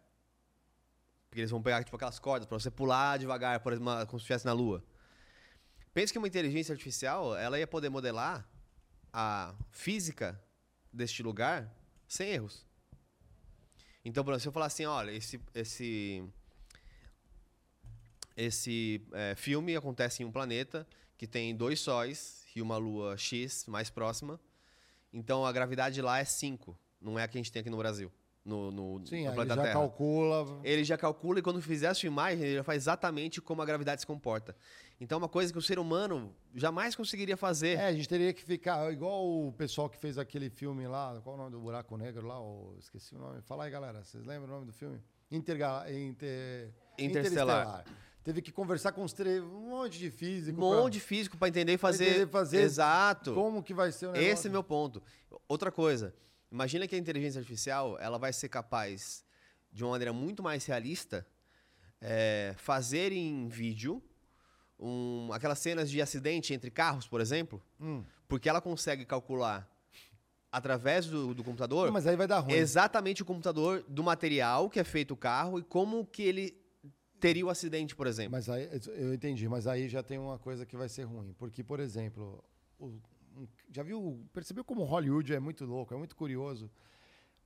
S2: Porque eles vão pegar tipo aquelas cordas para você pular devagar, por exemplo, como se estivesse na Lua. Pensa que uma inteligência artificial, ela ia poder modelar a física deste lugar sem erros. Então, por exemplo, se eu falar assim, olha, esse esse esse é, filme acontece em um planeta que tem dois sóis e uma lua X mais próxima. Então a gravidade lá é 5, não é a que a gente tem aqui no Brasil, no, no,
S1: Sim,
S2: no
S1: aí ele
S2: planeta
S1: já
S2: Terra.
S1: calcula.
S2: Ele já calcula e quando fizer a sua imagem, ele já faz exatamente como a gravidade se comporta. Então é uma coisa que o ser humano jamais conseguiria fazer.
S1: É, a gente teria que ficar igual o pessoal que fez aquele filme lá, qual é o nome do buraco negro lá? Esqueci o nome. Fala aí, galera. Vocês lembram o nome do filme? Interga Inter...
S2: Interestelar.
S1: Teve que conversar com os um monte de físico.
S2: Um monte de físico para entender e fazer.
S1: entender, fazer
S2: Exato.
S1: Como que vai ser o negócio.
S2: Esse é meu ponto. Outra coisa, imagina que a inteligência artificial ela vai ser capaz, de uma maneira muito mais realista, é, fazer em vídeo um- aquelas cenas de acidente entre carros, por exemplo,
S1: Hum.
S2: porque ela consegue calcular através do, do computador
S1: Não, mas aí vai dar ruim.
S2: exatamente o computador do material que é feito o carro e como que ele teria o acidente, por exemplo.
S1: Mas aí, eu entendi, mas aí já tem uma coisa que vai ser ruim. Porque, por exemplo, o- Já viu? Percebeu como Hollywood é muito louco, é muito curioso.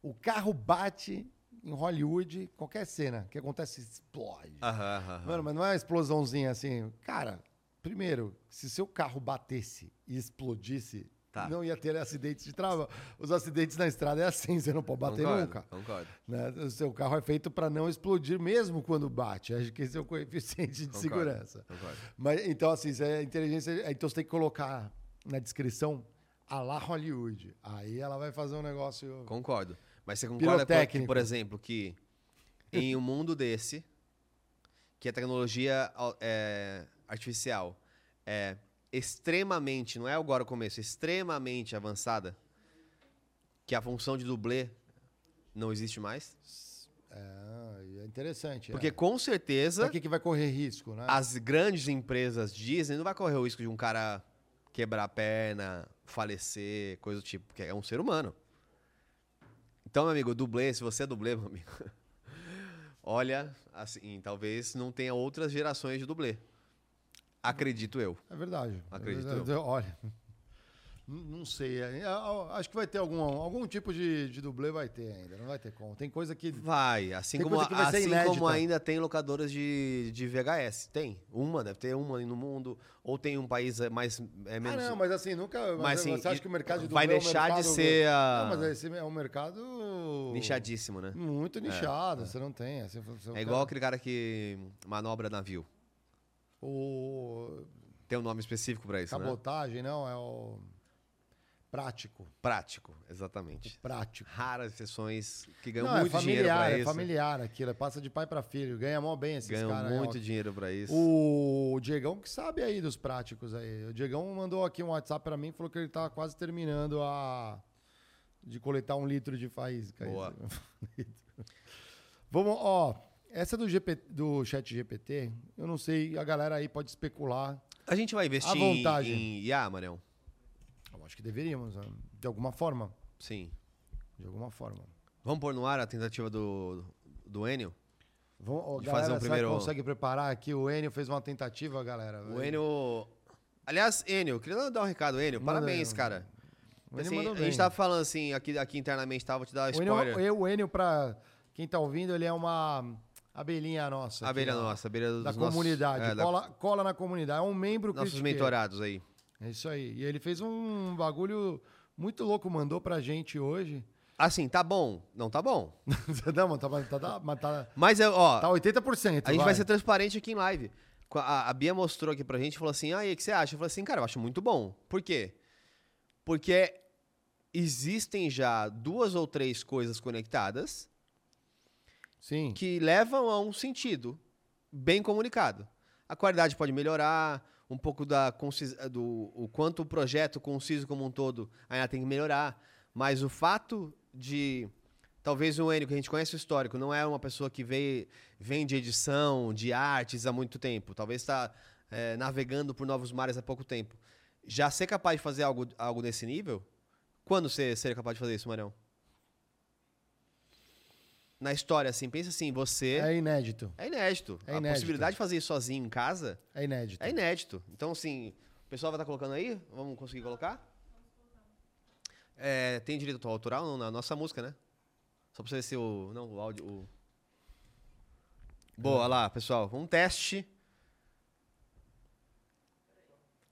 S1: O carro bate em Hollywood, qualquer cena que acontece, explode.
S2: Aham, aham.
S1: Mano, mas não é uma explosãozinha assim. Cara, primeiro, se seu carro batesse e explodisse,
S2: Tá.
S1: não ia ter acidentes de trava. Os acidentes na estrada é assim, você não pode bater
S2: concordo,
S1: nunca.
S2: Concordo.
S1: né? O seu carro é feito para não explodir mesmo quando bate. Acho que esse é o coeficiente de
S2: Concordo,
S1: segurança.
S2: Concordo.
S1: Mas então, assim, isso é inteligência. Então você tem que colocar na descrição a lá Hollywood. Aí ela vai fazer um negócio.
S2: Concordo. Mas você concorda com, que, por exemplo, que em um mundo desse, que a tecnologia é, artificial é extremamente, não é agora o começo, extremamente avançada, que a função de dublê não existe mais?
S1: É, é interessante.
S2: Porque
S1: é.
S2: com certeza
S1: Pra que, vai correr risco, né?
S2: as grandes empresas Disney não vai correr o risco de um cara quebrar a perna, falecer, coisa do tipo, porque é um ser humano. Então, meu amigo, dublê, se você é dublê, meu amigo, olha, assim, talvez não tenha outras gerações de dublê. Acredito eu.
S1: É verdade.
S2: Acredito
S1: É verdade. Olha, não sei. é, é, Acho que vai ter algum, algum tipo de, de dublê, vai ter ainda. Não vai ter como. Tem coisa que.
S2: Vai, assim, como,
S1: vai
S2: assim como ainda tem locadoras de, de VHS. Tem. Uma, deve ter uma no mundo. Ou tem um país é, mais. É
S1: Ah,
S2: menos,
S1: não, mas assim, nunca. Mas,
S2: Mas, assim,
S1: você acha que o mercado de
S2: vai
S1: dublê é um
S2: deixar de ser a-
S1: Não, mas esse é um mercado.
S2: nichadíssimo, né?
S1: Muito nichado. Você não tem. assim, você-
S2: É igual aquele cara que manobra navio.
S1: O.
S2: Tem um nome específico pra isso, né?
S1: Cabotagem, não, é o. Prático.
S2: Prático, exatamente.
S1: Prático.
S2: Raras exceções que ganham
S1: Não, é
S2: muito dinheiro
S1: familiar,
S2: pra
S1: é
S2: isso.
S1: familiar aquilo. é Passa de pai pra filho. Ganha mó bem esses
S2: Ganham
S1: caras.
S2: muito
S1: ó.
S2: dinheiro pra isso.
S1: O Diegão que sabe aí dos práticos aí. O Diegão mandou aqui um WhatsApp pra mim e falou que ele tá quase terminando a de coletar um litro de faísca.
S2: Boa.
S1: Vamos, ó. Essa do, GP, do chat GPT, eu não sei, a galera aí pode especular.
S2: A gente vai investir
S1: À vontade.
S2: em IA, Marião?
S1: Eu acho que deveríamos, né? de alguma forma.
S2: Sim.
S1: De alguma forma.
S2: Vamos pôr no ar a tentativa do, do Enio?
S1: Vamos, ó,
S2: De
S1: galera,
S2: fazer um primeiro-
S1: consegue preparar aqui? O Enio fez uma tentativa, galera.
S2: O Enio... Aliás, Enio, queria dar um recado, Enio.
S1: Manda
S2: Parabéns,
S1: aí.
S2: cara. Assim, a gente tava falando assim, aqui, aqui internamente, tá? Vou te dar
S1: O Enio,
S2: spoiler.
S1: eu- o Enio, pra quem tá ouvindo, ele é uma abelhinha nossa.
S2: A
S1: aqui,
S2: abelha
S1: ó,
S2: nossa, a abelha dos
S1: Da
S2: nossos-
S1: comunidade.
S2: é, da-
S1: cola, cola na comunidade. É um membro
S2: nossos
S1: critiqueiro.
S2: mentorados aí.
S1: É isso aí. E ele fez um bagulho muito louco, mandou pra gente hoje.
S2: Assim, tá bom. Não tá bom.
S1: Não, mas tá, tá, tá, mas tá,
S2: Mas, ó...
S1: tá 80%.
S2: A gente vai ser transparente aqui em live. A, a Bia mostrou aqui pra gente e falou assim: ah, aí, o que você acha? Eu falei assim, cara, eu acho muito bom. Por quê? Porque existem já duas ou três coisas conectadas
S1: Sim.
S2: que levam a um sentido bem comunicado. A qualidade pode melhorar, um pouco da do o quanto o projeto conciso como um todo ainda tem que melhorar, mas o fato de talvez o Enio que a gente conhece o histórico não é uma pessoa que veio, vem de edição, de artes há muito tempo, talvez está é, navegando por novos mares há pouco tempo. Já ser capaz de fazer algo, algo nesse nível, quando você seria capaz de fazer isso, Marião? Na história, assim, pensa assim, você.
S1: É inédito.
S2: É inédito.
S1: É
S2: a
S1: inédito.
S2: possibilidade de fazer isso sozinho em casa
S1: É inédito.
S2: é inédito. Então, assim, o pessoal vai estar colocando aí? Vamos conseguir colocar? É, tem direito autoral não, na nossa música, né? Só pra você ver se o. Não, o áudio. o- Boa, lá, pessoal. Um teste.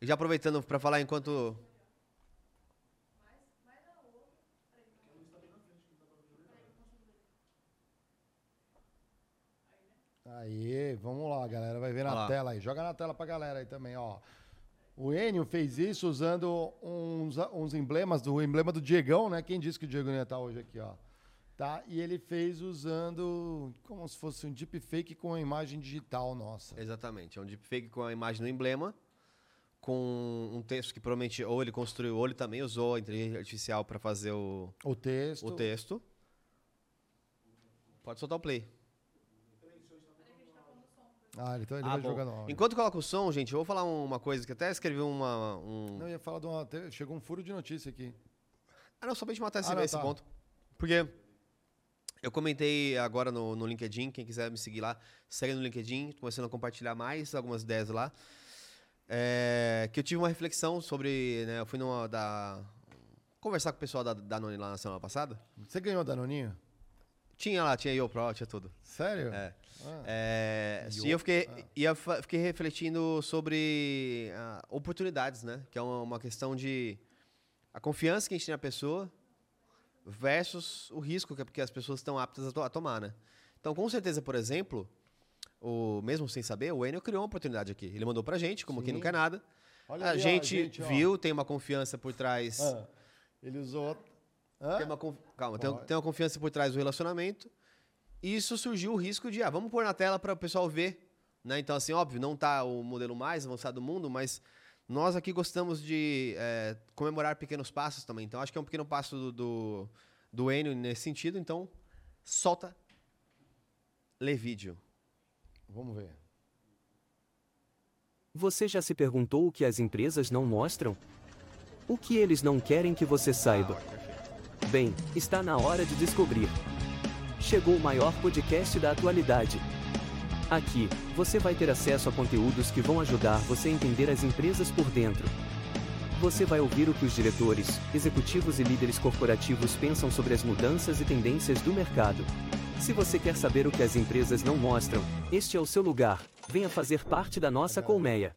S2: E já aproveitando pra falar enquanto.
S1: Aí, vamos lá, galera. Vai ver na
S2: lá.
S1: tela aí. Joga na tela pra galera aí também, ó. O Enio fez isso usando uns, uns emblemas, do emblema do Diegão, né? Quem disse que o Diego não ia estar hoje aqui, ó. Tá? E ele fez usando como se fosse um deepfake com a imagem digital nossa.
S2: Exatamente. É um deepfake com a imagem do emblema, com um texto que provavelmente ou ele construiu, ou ele também usou a inteligência artificial para fazer o,
S1: O texto.
S2: o texto. Pode soltar o play.
S1: Ah, então ele
S2: Ah,
S1: vai
S2: bom.
S1: jogando áudio.
S2: Enquanto coloca o som, gente, eu vou falar uma coisa que até escrevi uma. Um...
S1: Não, eu ia falar de uma. Chegou um furo de notícia aqui.
S2: Ah, não, só pra gente matar esse,
S1: Ah, não,
S2: esse
S1: tá.
S2: ponto. Porque eu comentei agora no, no LinkedIn, quem quiser me seguir lá, segue no LinkedIn, tô começando a compartilhar mais algumas ideias lá. é, que eu tive uma reflexão sobre. Né, eu fui numa da. Conversar com o pessoal da Danone lá na semana passada.
S1: Você ganhou Danoninho?
S2: Tinha lá, tinha YoPro, tinha tudo.
S1: Sério?
S2: É.
S1: Ah.
S2: É, e eu fiquei,
S1: ah.
S2: e eu fiquei refletindo sobre ah, oportunidades, né? Que é uma, uma questão de a confiança que a gente tem na pessoa versus o risco que, que as pessoas estão aptas a, to- a tomar, né? Então, com certeza, por exemplo, o mesmo sem saber, o Enio criou uma oportunidade aqui. Ele mandou pra gente, como quem não
S1: Sim.
S2: quer nada.
S1: Olha
S2: a
S1: ali, ó,
S2: gente,
S1: ó.
S2: viu, tem uma confiança por trás.
S1: Ah, ele usou. Hã?
S2: Tem uma, conf- calma, tem, tem uma confiança por trás do relacionamento. E isso surgiu o risco de, ah, vamos pôr na tela para o pessoal ver. Né? Então, assim, óbvio, não tá o modelo mais avançado do mundo, mas nós aqui gostamos de é, comemorar pequenos passos também. Então, acho que é um pequeno passo do, do, do Enio nesse sentido. Então, solta. Lê vídeo.
S1: Vamos ver.
S4: Você já se perguntou o que as empresas não mostram? O que eles não querem que você saiba? Bem, está na hora de descobrir. Chegou o maior podcast da atualidade. Aqui, você vai ter acesso a conteúdos que vão ajudar você a entender as empresas por dentro. Você vai ouvir o que os diretores, executivos e líderes corporativos pensam sobre as mudanças e tendências do mercado. Se você quer saber o que as empresas não mostram, este é o seu lugar. Venha fazer parte da nossa colmeia.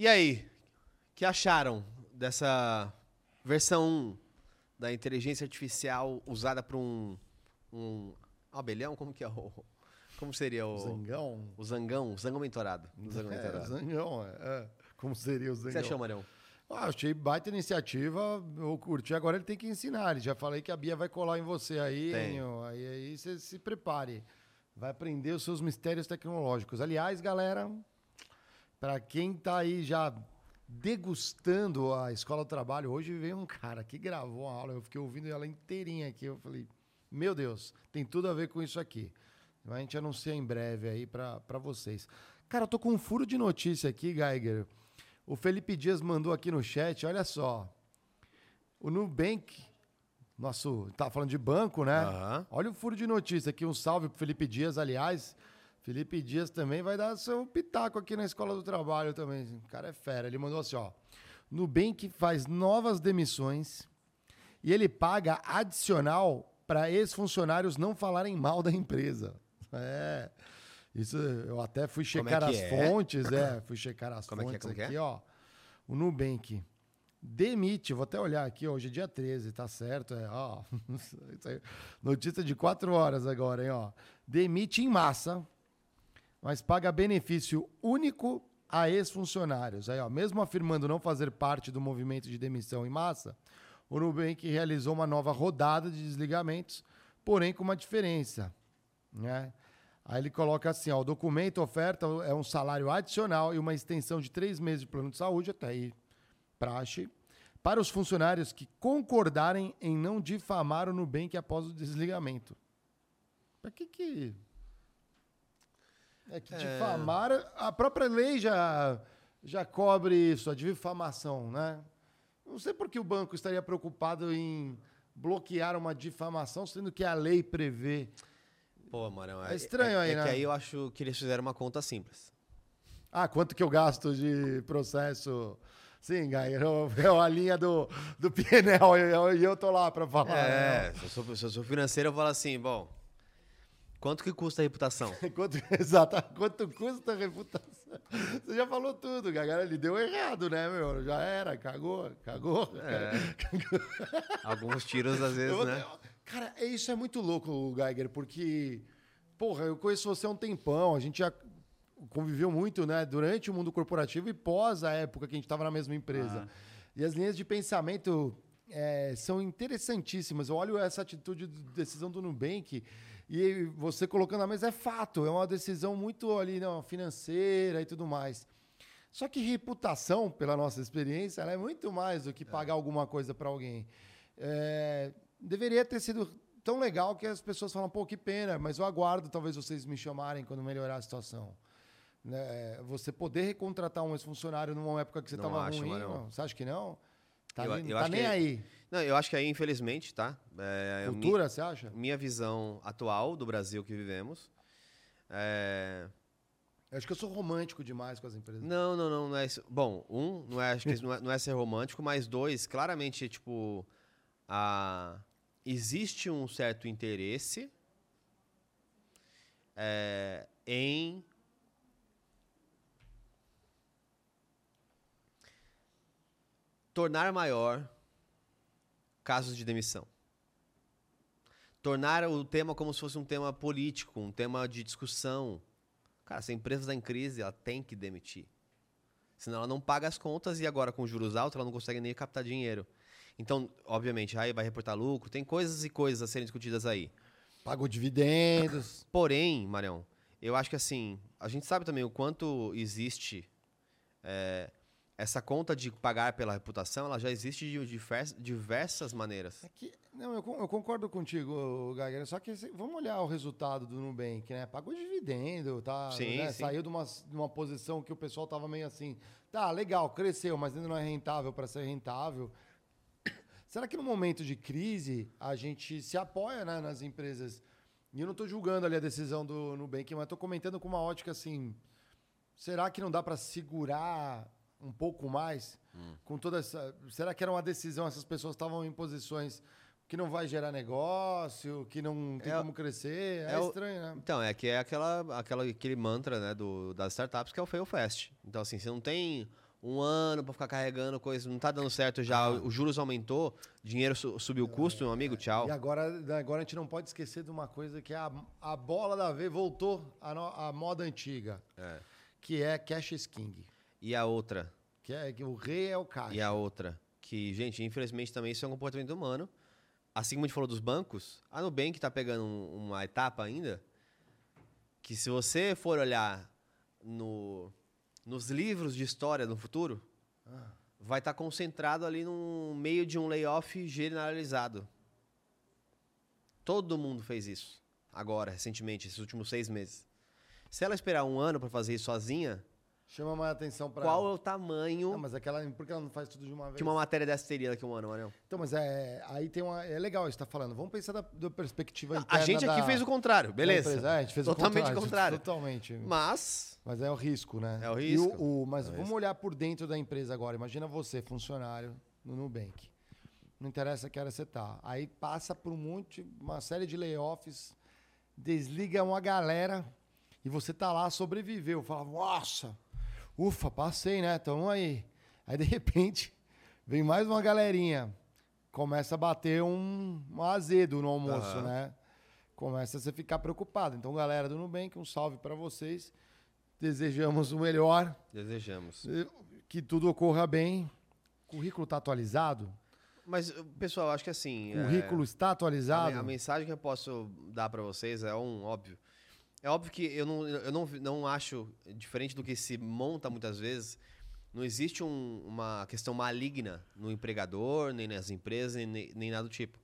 S2: E aí, o que acharam dessa versão 1 da inteligência artificial usada para um, um abelhão? Como que é o... Como seria o...
S1: Zangão?
S2: O zangão, o zangão mentorado. O zangão
S1: É,
S2: mentorado.
S1: zangão, é. é. Como seria o
S2: O que
S1: zangão?
S2: você achou, Marião?
S1: Ah, achei baita iniciativa, eu curti. Agora ele tem que ensinar. Ele já falei que a Bia vai colar em você aí. Enio. Aí, aí você se prepare. Vai aprender os seus mistérios tecnológicos. Aliás, galera, para quem tá aí já degustando a escola do trabalho, hoje veio um cara que gravou uma aula, eu fiquei ouvindo ela inteirinha aqui. Eu falei, meu Deus, tem tudo a ver com isso aqui. A gente anuncia em breve aí para vocês. Cara, eu tô com um furo de notícia aqui, Geiger. O Felipe Dias mandou aqui no chat, olha só. O Nubank, nosso, tá falando de banco, né?
S2: Aham.
S1: Olha o furo de notícia aqui, um salve pro Felipe Dias, aliás. Felipe Dias também vai dar seu pitaco aqui na Escola do Trabalho também. O cara é fera. Ele mandou assim, ó. Nubank faz novas demissões e ele paga adicional para ex-funcionários não falarem mal da empresa. É. Isso eu até fui
S2: é
S1: checar
S2: que
S1: as
S2: é?
S1: fontes, é, fui checar as
S2: Como é que é,
S1: fontes
S2: que é?
S1: aqui, ó. O Nubank demite, vou até olhar aqui, hoje é dia 13, tá certo? É, ó. Notícia de quatro horas agora, hein, ó. Demite em massa, mas paga benefício único a ex-funcionários. Aí, ó, mesmo afirmando não fazer parte do movimento de demissão em massa, o Nubank realizou uma nova rodada de desligamentos, porém com uma diferença, né? Aí ele coloca assim, ó, o documento oferta é um salário adicional e uma extensão de três meses de plano de saúde, até aí, praxe, para os funcionários que concordarem em não difamar o Nubank após o desligamento. Pra que que... É que difamar... A própria lei já, já cobre isso, a difamação, né? Não sei por que o banco estaria preocupado em bloquear uma difamação, sendo que a lei prevê...
S2: Pô, Marião,
S1: É estranho aí,
S2: é
S1: né?
S2: que aí eu acho que eles fizeram uma conta simples.
S1: Ah, quanto que eu gasto de processo? Sim, Gaia, é a linha do, do PNL e eu, eu tô lá para falar.
S2: É, se eu, sou, se eu sou financeiro, eu falo assim, bom, quanto que custa a reputação?
S1: Quanto, exato, quanto custa a reputação? Você já falou tudo, Gaga. Ele deu errado, né, meu? Já era, cagou, cagou.
S2: É.
S1: cagou.
S2: Alguns tiros, às vezes,
S1: Eu
S2: né?
S1: Cara, é- isso é muito louco, Geiger, porque, porra, eu conheço você há um tempão, a gente já conviveu muito, né, durante o mundo corporativo e pós a época que a gente estava na mesma empresa. E as linhas de pensamento é, são interessantíssimas. Eu olho essa atitude de decisão do Nubank e você colocando na mesa é fato, é uma decisão muito ali não, financeira e tudo mais. Só que reputação, pela nossa experiência, ela é muito mais do que pagar alguma coisa para alguém. É, deveria ter sido tão legal que as pessoas falam, pô, que pena, mas eu aguardo talvez vocês me chamarem quando melhorar a situação. Né, Você poder recontratar um ex-funcionário numa época que você estava ruim, não. você acha que não? Tá,
S2: Eu-
S1: nem-
S2: eu
S1: tá nem
S2: que-
S1: aí.
S2: Não, eu acho que aí, infelizmente, tá? É,
S1: Cultura, você acha?
S2: Minha visão atual do Brasil que vivemos. É,
S1: Eu acho que eu sou romântico demais com as empresas.
S2: Não, não, não, não é isso. Bom, um, não é, acho que não é, não é ser romântico, mas dois, claramente, tipo, a, existe um certo interesse é, em tornar maior casos de demissão. Tornar o tema como se fosse um tema político, um tema de discussão. Cara, se a empresa está em crise, ela tem que demitir. Senão ela não paga as contas e agora com juros altos ela não consegue nem captar dinheiro. Então, obviamente, aí vai reportar lucro, tem coisas e coisas a serem discutidas aí.
S1: Pagou dividendos.
S2: Porém, Marião, eu acho que assim, a gente sabe também o quanto existe é, essa conta de pagar pela reputação, ela já existe de divers- diversas maneiras.
S1: É que, não, eu, eu concordo contigo, Gagner. Só que vamos olhar o resultado do Nubank, né? Pagou dividendo, tá?
S2: Sim,
S1: né?
S2: sim.
S1: Saiu de uma, de uma posição que o pessoal tava meio assim. Tá, legal, cresceu, mas ainda não é rentável para ser rentável. Será que no momento de crise a gente se apoia né, nas empresas? E eu não estou julgando ali a decisão do Nubank, mas estou comentando com uma ótica assim. Será que não dá para segurar um pouco mais com toda essa? Será que era uma decisão? Essas pessoas estavam em posições que não vai gerar negócio, que não tem
S2: É-
S1: como crescer. É,
S2: é
S1: estranho, né?
S2: Então, é que é aquela, aquela, aquele mantra né, do, das startups que é o fail fast. Então, assim, você não tem um ano para ficar carregando coisa, não tá dando certo já, os juros aumentou, dinheiro su- subiu o custo, meu amigo, tchau.
S1: E agora, agora a gente não pode esquecer de uma coisa que é a, a bola da vez voltou à moda antiga,
S2: É.
S1: que é cash is king.
S2: E a outra,
S1: Que é que o rei é o caixa.
S2: e a outra, que, gente, infelizmente também isso é um comportamento humano. Assim como a gente falou dos bancos, a Nubank tá pegando um- uma etapa ainda que se você for olhar no, nos livros de história no futuro, vai estar concentrado ali no meio de um layoff generalizado. Todo mundo fez isso. Agora, recentemente, esses últimos seis meses. Se ela esperar um ano para fazer isso sozinha,
S1: Chama mais atenção pra
S2: qual é
S1: ela.
S2: o tamanho
S1: Não, mas aquela, por que ela não faz tudo de uma vez?
S2: que uma matéria dessa teria daqui a um ano, Marião?
S1: Então, mas é, aí tem uma. É legal isso que tá falando. Vamos pensar da, da perspectiva
S2: A
S1: interna
S2: gente aqui
S1: da-
S2: fez o contrário, beleza.
S1: É, a gente fez
S2: Totalmente
S1: o contrário.
S2: contrário.
S1: Totalmente.
S2: Mas,
S1: Mas é o risco, né?
S2: É o risco.
S1: o- mas
S2: É o
S1: vamos
S2: risco.
S1: olhar por dentro da empresa agora. Imagina você, funcionário no Nubank. Não interessa que área você tá. Aí passa por um monte, uma série de layoffs, desliga uma galera e você tá lá, sobreviveu. Fala, nossa, ufa, passei, né? Tamo aí. Aí, de repente, vem mais uma galerinha. Começa a bater um, um azedo no almoço,
S2: Aham.
S1: né? Começa a você ficar preocupado. Então, galera do Nubank, um salve para vocês. Desejamos o melhor,
S2: desejamos.
S1: que tudo ocorra bem. Currículo está atualizado?
S2: Mas, pessoal, acho que assim. é,
S1: Currículo está
S2: a,
S1: atualizado?
S2: me- a mensagem que eu posso dar para vocês é um óbvio. É óbvio que eu não, eu não, não acho, diferente do que se monta muitas vezes, não existe um- uma questão maligna no empregador, nem nas empresas, nem, nem nada do tipo.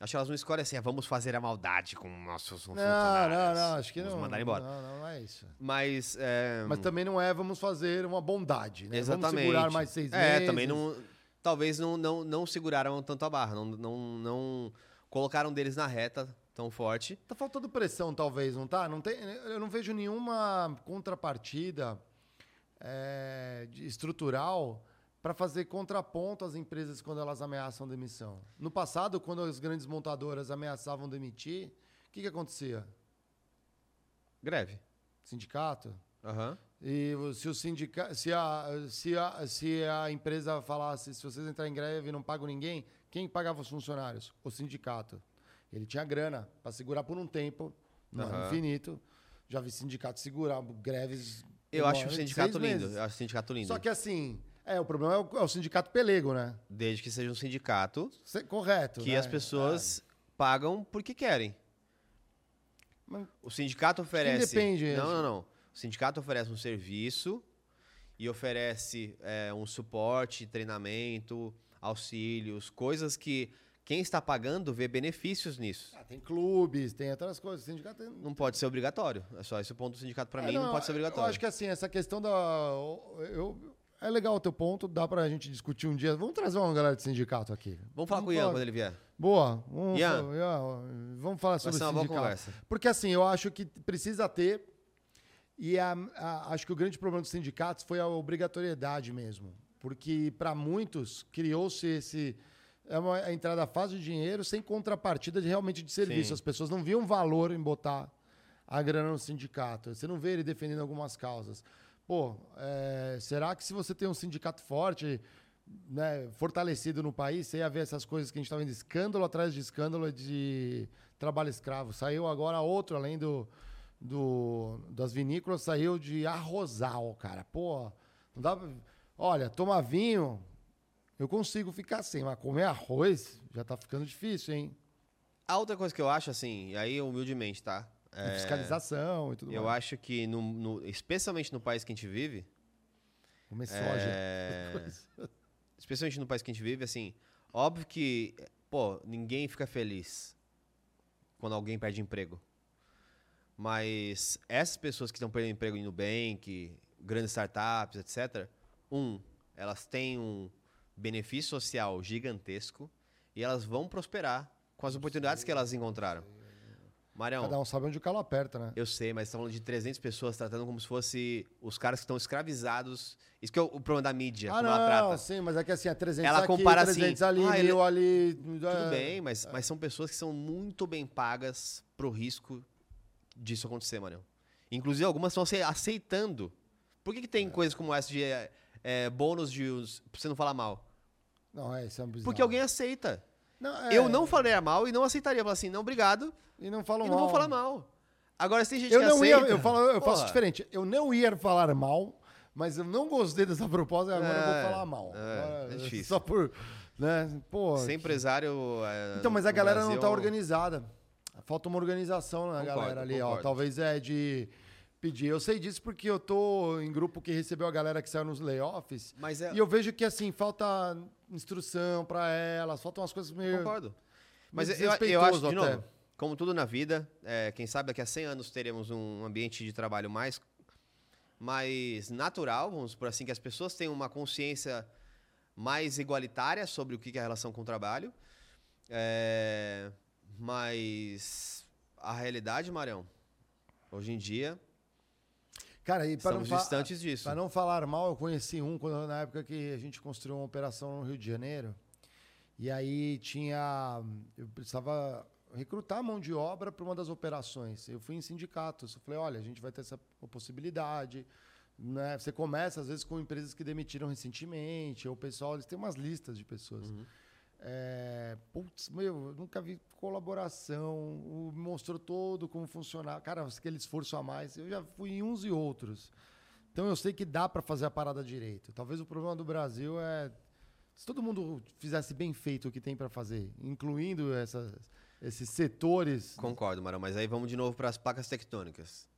S2: Acho que elas não escolhem assim, "Ah, vamos fazer a maldade com nossos
S1: Não,
S2: funcionários.
S1: não, não, acho que
S2: vamos
S1: não.
S2: mandar embora.
S1: Não, não, não é isso.
S2: Mas, é,
S1: Mas também não é vamos fazer uma bondade, né?
S2: Exatamente.
S1: Vamos segurar mais seis
S2: é,
S1: meses.
S2: também não. Talvez não, não, não seguraram tanto a barra, não, não, não colocaram deles na reta tão forte.
S1: Tá faltando pressão, talvez, não tá? Não tem, eu não vejo nenhuma contrapartida é, estrutural para fazer contraponto às empresas quando elas ameaçam demissão. No passado, quando as grandes montadoras ameaçavam demitir, o que, que acontecia?
S2: Greve.
S1: Sindicato?
S2: Aham.
S1: E se o sindica, se a, se a, se a empresa falasse, se vocês entrarem em greve e não pagam ninguém, quem pagava os funcionários? O sindicato. Ele tinha grana para segurar por um tempo, era
S2: Aham.
S1: infinito. Já vi sindicato segurar greves.
S2: Eu acho o sindicato lindo.
S1: meses.
S2: Eu acho o sindicato lindo.
S1: Só que assim, é, o problema é o, é o sindicato pelego, né?
S2: Desde que seja um sindicato
S1: Cê- correto.
S2: que
S1: né?
S2: as pessoas pagam porque querem.
S1: Mas-
S2: O sindicato oferece.
S1: depende,
S2: Não, não, não. O sindicato oferece um serviço e oferece é, um suporte, treinamento, auxílios, coisas que quem está pagando vê benefícios nisso.
S1: Ah, tem clubes, tem outras coisas. O sindicato tem,
S2: Não pode ser obrigatório. É só esse o ponto do sindicato para
S1: É,
S2: mim, não, pode ser
S1: Eu
S2: obrigatório.
S1: acho que assim, essa questão da. Eu, é legal o teu ponto, dá pra gente discutir um dia. Vamos trazer uma galera de sindicato aqui.
S2: Vamos falar com o Ian quando ele vier.
S1: Boa. Vamos,
S2: Ian.
S1: fa- Ian, vamos falar sobre
S2: ser uma
S1: o
S2: boa
S1: sindicato.
S2: conversa.
S1: Porque assim, eu acho que precisa ter. E a- a- acho que o grande problema dos sindicatos foi a obrigatoriedade mesmo. Porque para muitos criou-se esse. É uma entrada fácil de dinheiro sem contrapartida de realmente de serviço.
S2: Sim.
S1: As pessoas não viam valor em botar a grana no sindicato. Você não vê ele defendendo algumas causas. Pô, é, será que se você tem um sindicato forte, né, fortalecido no país, você ia ver essas coisas que a gente está vendo, escândalo atrás de escândalo de trabalho escravo. Saiu agora outro, além do, do das vinícolas, saiu de arrozal, cara. Pô, não dá pra... Olha, tomar vinho, eu consigo ficar sem, mas comer arroz já tá ficando difícil, hein?
S2: A outra coisa que eu acho, assim, e aí humildemente, tá?
S1: E fiscalização e tudo
S2: Eu
S1: mais.
S2: acho que, no, no- especialmente no país que a gente vive,
S1: Comer soja.
S2: É, especialmente no país que a gente vive, assim, óbvio que, pô, ninguém fica feliz quando alguém perde emprego. Mas essas pessoas que estão perdendo emprego em Nubank, grandes startups, etc., um, elas têm um benefício social gigantesco e elas vão prosperar com as oportunidades que elas encontraram. Marião,
S1: Cada um sabe onde o calo aperta, né?
S2: eu sei, mas você tá falando de 300 pessoas tratando como se fosse os caras que estão escravizados. Isso que é o, o problema da mídia,
S1: Ah,
S2: como
S1: não,
S2: ela trata.
S1: sim, mas é que assim, é 300
S2: Ela
S1: aqui,
S2: compara
S1: 300
S2: assim,
S1: ali,
S2: ah, ele-
S1: mil ali...
S2: Tudo
S1: é.
S2: bem, mas, mas são pessoas que são muito bem pagas pro risco disso acontecer, Marião. Inclusive, algumas estão ace- aceitando. Por que, que
S1: É.
S2: tem coisas como essa de é, é, bônus de pra você não falar mal?
S1: Não, é, isso é um bizarro.
S2: Porque alguém aceita.
S1: Não, é,
S2: Eu não falaria mal e não aceitaria. Falar assim, não, obrigado.
S1: E não falam
S2: E não vou
S1: mal.
S2: falar mal. Agora, se tem gente
S1: Eu
S2: que
S1: não ia,
S2: aceita...
S1: eu, falo, eu faço
S2: porra,
S1: diferente. Eu não ia falar mal, mas eu não gostei dessa proposta e agora eu
S2: É,
S1: vou falar mal.
S2: é,
S1: Agora,
S2: é difícil.
S1: Só por. Né? Pô,
S2: Ser empresário... é,
S1: Então, mas a galera
S2: Brasil
S1: não tá
S2: é
S1: organizada. Falta uma organização na
S2: Concordo,
S1: galera ali, ó. Talvez é de pedir. Eu sei disso porque eu tô em grupo que recebeu a galera que saiu nos layoffs.
S2: Mas é...
S1: E eu vejo que, assim, falta instrução pra elas, faltam umas coisas meio.
S2: Concordo. Mas
S1: meio
S2: eu, eu acho, de
S1: desrespeitoso
S2: novo,
S1: até.
S2: como tudo na vida, é, quem sabe daqui a 100 anos teremos um ambiente de trabalho mais, mais natural, vamos por assim, que as pessoas tenham uma consciência mais igualitária sobre o que que é a relação com o trabalho. É, mas a realidade, Marião, hoje em dia,
S1: Cara, e para não,
S2: estamos
S1: fa-
S2: distantes disso.
S1: pra não falar mal, eu conheci um quando, na época que a gente construiu uma operação no Rio de Janeiro. E aí tinha. Eu precisava recrutar mão de obra para uma das operações. Eu fui em sindicatos. Eu falei: olha, a gente vai ter essa possibilidade. Né? Você começa, às vezes, com empresas que demitiram recentemente, ou o pessoal, eles têm umas listas de pessoas. É, putz, meu, eu nunca vi colaboração, o- mostrou todo como funcionar. Cara, aquele esforço a mais. Eu já fui em uns e outros. Então eu sei que dá para fazer a parada direito. Talvez o problema do Brasil é se todo mundo fizesse bem feito o que tem para fazer, incluindo essas, esses setores.
S2: concordo, Marião, mas aí vamos de novo para as placas tectônicas.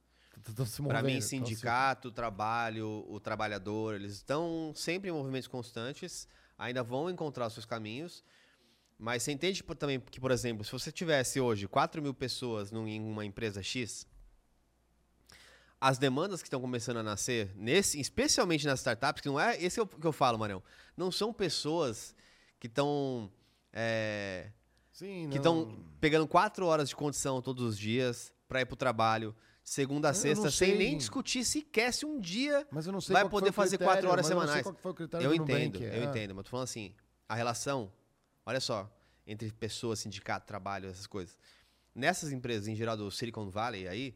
S2: Para mim,
S1: se-
S2: sindicato, trabalho, o trabalhador, eles estão sempre em movimentos constantes, ainda vão encontrar os seus caminhos. Mas você entende por- também que, por exemplo, se você tivesse hoje 4 mil pessoas em uma empresa X, as demandas que estão começando a nascer, nesse, especialmente nas startups, que não é esse é o que eu falo, Marião, não são pessoas que estão é,
S1: Sim,
S2: que estão pegando quatro horas de condição todos os dias para ir pro trabalho, segunda a sexta, sem nem discutir sequer se um dia
S1: Mas eu não sei
S2: vai poder fazer
S1: critério,
S2: quatro horas semanais.
S1: qual que foi o critério
S2: Eu
S1: do
S2: entendo,
S1: Nubank,
S2: eu
S1: é.
S2: entendo, mas tô falando assim, a relação, olha só, entre pessoas, sindicato, trabalho, essas coisas. Nessas empresas, em geral do Silicon Valley aí,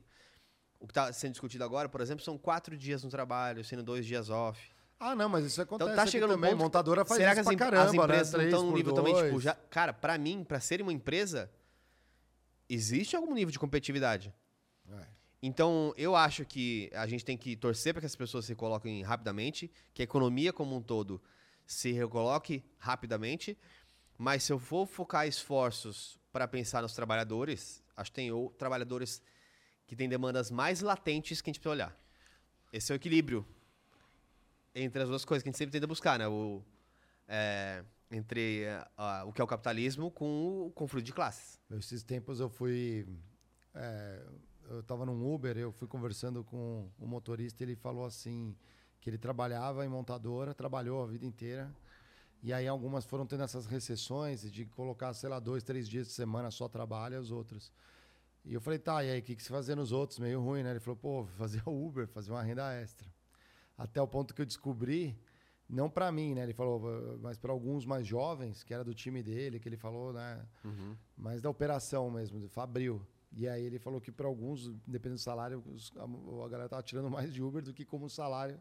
S2: o que está sendo discutido agora, por exemplo, são quatro dias no trabalho, sendo dois dias off.
S1: Ah, não, mas isso acontece
S2: Então tá chegando
S1: também.
S2: ponto.
S1: Montadora faz
S2: será
S1: isso
S2: que as,
S1: caramba,
S2: as empresas
S1: né?
S2: não estão num nível
S1: por
S2: também, tipo,
S1: dois.
S2: já, cara, pra mim, pra ser uma empresa, existe algum nível de competitividade. Então, eu acho que a gente tem que torcer para que as pessoas se coloquem rapidamente, que a economia como um todo se recoloque rapidamente. Mas se eu for focar esforços para pensar nos trabalhadores, acho que tem ou, trabalhadores que têm demandas mais latentes que a gente precisa olhar. Esse é o equilíbrio entre as duas coisas que a gente sempre tenta buscar, né? O, é, entre a- o que é o capitalismo com o conflito de classes.
S1: Esses tempos eu fui. é, eu tava num Uber, eu fui conversando com o motorista, ele falou assim: Que ele trabalhava em montadora, trabalhou a vida inteira. E aí algumas foram tendo essas recessões de colocar, sei lá, dois, três dias de semana só trabalho e os outros. E eu falei, tá, e aí, o que, que você fazia nos outros? Meio ruim, né? Ele falou, pô, fazia Uber, fazia uma renda extra. Até o ponto que eu descobri, não para mim, né? Ele falou, mas para alguns mais jovens, que era do time dele, que ele falou, né?
S2: Uhum.
S1: Mas da operação mesmo, do Fabril. E aí ele falou que para alguns, dependendo do salário, a, galera tava tirando mais de Uber do que como salário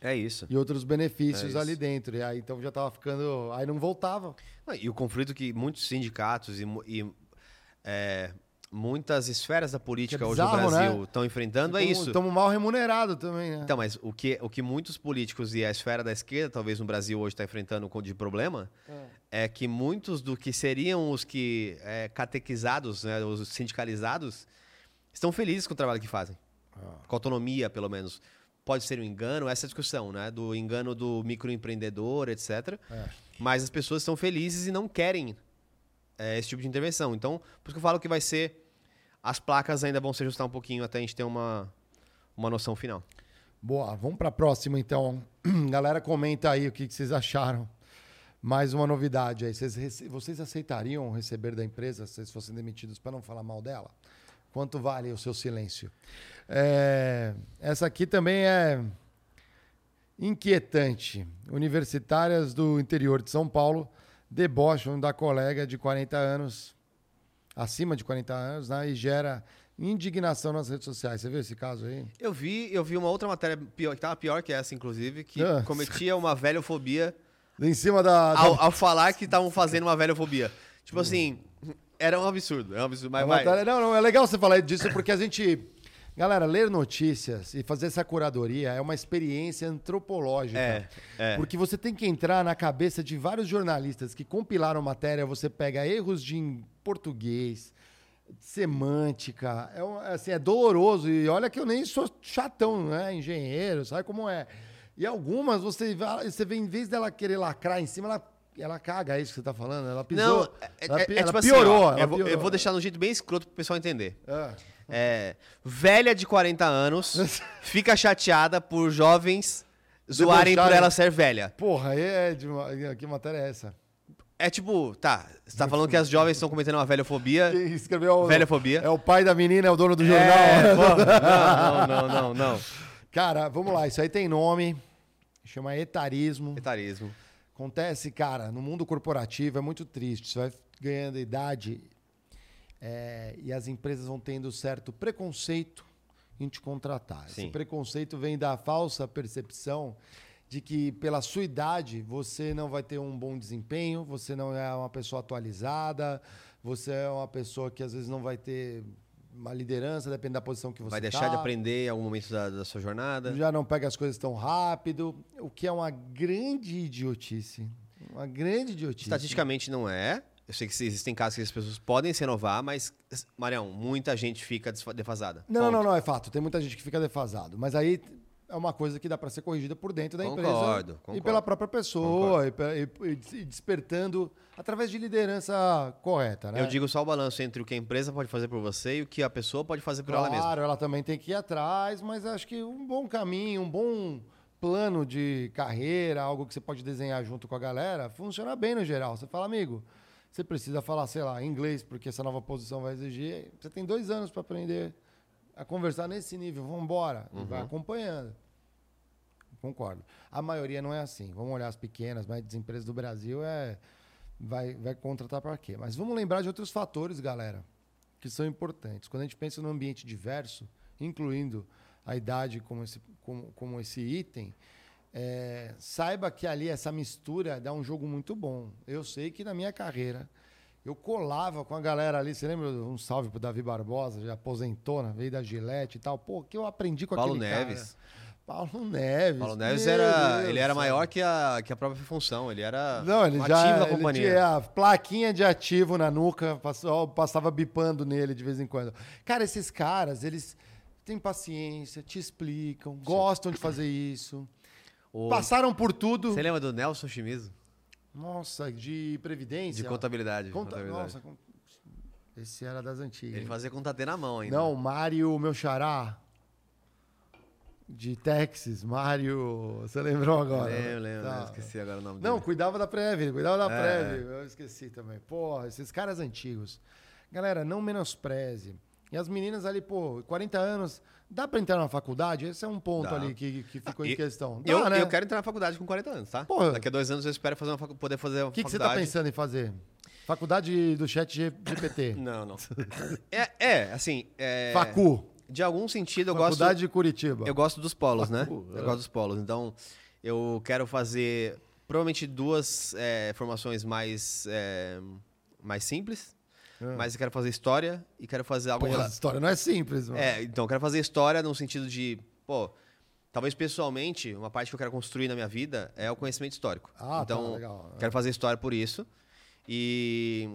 S2: É isso.
S1: e outros benefícios
S2: É
S1: ali dentro. E aí então já tava ficando. Aí não voltava.
S2: Não, E o conflito que muitos sindicatos e, e, é, muitas esferas da política
S1: é
S2: hoje no
S1: bizarro,
S2: Brasil
S1: né?
S2: estão enfrentando é isso.
S1: Estamos mal remunerados também, né?
S2: Então, mas o que, o que muitos políticos e a esfera da esquerda, talvez no Brasil hoje está enfrentando de problema, é. que muitos do que seriam os que é, catequizados, né, os sindicalizados, estão felizes com o trabalho que fazem. Com autonomia, pelo menos. Pode ser um engano, essa discussão, né? Do engano do microempreendedor, etc.
S1: É.
S2: Mas as pessoas estão felizes e não querem é, esse tipo de intervenção. Então, por isso que eu falo que vai ser. As placas ainda vão se ajustar um pouquinho até a gente ter uma, uma noção final.
S1: Boa, vamos para a próxima então. Galera, comenta aí o que, que vocês acharam. Mais uma novidade aí. Vocês, vocês aceitariam receber da empresa se vocês fossem demitidos para não falar mal dela? Quanto vale o seu silêncio? É, essa aqui também é inquietante. Universitárias do interior de São Paulo debocham da colega de 40 anos, acima de 40 anos, né, e gera indignação nas redes sociais. Você viu esse caso aí?
S2: Eu vi, eu vi uma outra matéria pior, que tava pior que essa, inclusive, que
S1: Ah.
S2: cometia uma velhofobia
S1: Em cima da. da-
S2: ao, ao falar que estavam fazendo uma velhofobia. Tipo assim, era um absurdo, é um absurdo, mas
S1: matéria- não, não, é legal você falar disso porque a gente. Galera, ler notícias e fazer essa curadoria é uma experiência antropológica.
S2: É, é.
S1: Porque você tem que entrar na cabeça de vários jornalistas que compilaram matéria, você pega erros de português, semântica. É, um- assim, é doloroso. E olha que eu nem sou chatão, né? Engenheiro, sabe como é? E algumas você você vê, em vez dela querer lacrar em cima, ela, ela caga, é isso que você tá falando? Ela pisou.
S2: Não, é,
S1: ela,
S2: é- é
S1: ela
S2: tipo assim,
S1: piorou.
S2: ó,
S1: ela
S2: eu, vou, eu
S1: piorou.
S2: vou deixar no jeito bem escroto pro pessoal entender.
S1: Ah.
S2: É, velha de 40 anos fica chateada por jovens zoarem por
S1: Debocharem.
S2: ela ser velha.
S1: Porra, é de uma, que matéria é essa?
S2: É tipo, tá, você tá falando que as jovens estão cometendo uma velhofobia.
S1: Quem escreveu o-
S2: Velhofobia.
S1: É o pai da menina, é o dono do jornal.
S2: É, pô, não, não, não, não.
S1: Cara, vamos lá, isso aí tem nome, chama etarismo.
S2: Etarismo.
S1: Acontece, cara, no mundo corporativo é muito triste. Você vai ganhando idade é, e as empresas vão tendo certo preconceito em te contratar. Esse
S2: Sim.
S1: preconceito vem da falsa percepção de que pela sua idade você não vai ter um bom desempenho, você não é uma pessoa atualizada, você é uma pessoa que às vezes não vai ter uma liderança, depende da posição que você
S2: Vai deixar
S1: tá.
S2: de aprender em algum momento da, da sua jornada.
S1: Já não pega as coisas tão rápido, o que é uma grande idiotice. Uma grande idiotice.
S2: Estatisticamente não é. Eu sei que existem casos que as pessoas podem se renovar, mas, Marião, muita gente fica defasada.
S1: Não,
S2: Ponto.
S1: não, não, é fato. Tem muita gente que fica defasado. Mas aí é uma coisa que dá para ser corrigida por dentro da empresa.
S2: Concordo,
S1: E
S2: concordo.
S1: pela própria pessoa. E, e- e despertando através de liderança correta, né?
S2: Eu digo só o balanço entre o que a empresa pode fazer por você e o que a pessoa pode fazer por ela mesma.
S1: Claro, ela também tem que ir atrás, mas acho que um bom caminho, um bom plano de carreira, algo que você pode desenhar junto com a galera, funciona bem no geral. Você fala, amigo, você precisa falar, sei lá, inglês, porque essa nova posição vai exigir. Você tem dois anos para aprender a conversar nesse nível, vamos embora. E vai
S2: Uhum.
S1: acompanhando. Concordo. A maioria não é assim. Vamos olhar as pequenas, médias empresas do Brasil, é vai, vai contratar para quê? Mas vamos lembrar de outros fatores, galera, que são importantes. Quando a gente pensa no ambiente diverso, incluindo a idade como esse, como, como esse item, é, saiba que ali essa mistura dá um jogo muito bom. Eu sei que na minha carreira eu colava com a galera ali. Você lembra? Um salve pro Davi Barbosa, já aposentou, né? veio da Gillette e tal. Pô, que eu aprendi com
S2: Paulo
S1: aquele
S2: Neves.
S1: cara. Paulo Neves.
S2: Paulo Neves
S1: meu
S2: era,
S1: Deus
S2: ele era maior que a, que a própria função. Ele era
S1: Não, ele
S2: um
S1: já
S2: ativo da
S1: ele
S2: companhia.
S1: tinha a plaquinha de ativo na nuca, passou, passava bipando nele de vez em quando. Cara, esses caras, eles têm paciência, te explicam, gostam de fazer isso.
S2: O-
S1: Passaram por tudo.
S2: Você lembra do Nelson Chimizo?
S1: Nossa, de previdência.
S2: De contabilidade.
S1: Conta-
S2: contabilidade.
S1: Nossa, esse era das antigas.
S2: Ele fazia conta D na mão ainda.
S1: Não, Mário, meu xará. de Texas, Mário. Você lembrou agora?
S2: Lembro, lembro,
S1: Tá.
S2: lembro, esqueci agora o nome
S1: Não,
S2: dele.
S1: cuidava da Prev, cuidava da
S2: É.
S1: Prev. Eu esqueci também. Porra, esses caras antigos. Galera, não menospreze. E as meninas ali, pô, 40 anos, dá pra entrar na faculdade? Esse é um ponto
S2: Dá.
S1: ali que, que ficou em
S2: E-
S1: questão. Dá,
S2: Eu,
S1: né?
S2: eu quero entrar na faculdade com 40 anos, tá?
S1: Porra.
S2: Daqui a dois anos eu espero fazer facu- poder fazer uma
S1: O que, que você
S2: faculdade.
S1: tá pensando em fazer? Faculdade do chat GPT.
S2: Não, não. É, é assim. É,
S1: Facu.
S2: De algum sentido, eu
S1: Faculdade
S2: gosto.
S1: de Curitiba.
S2: Eu gosto dos polos, né? Eu
S1: é.
S2: gosto dos polos. Então, eu quero fazer provavelmente duas é, formações mais, é, mais simples.
S1: É.
S2: Mas eu quero fazer história e quero fazer algo. Rela-
S1: essa história não é simples, mano.
S2: É, então, eu quero fazer história no sentido de, pô, talvez pessoalmente, uma parte que eu quero construir na minha vida é o conhecimento histórico.
S1: Ah, tá,
S2: então,
S1: legal.
S2: quero fazer história por isso. E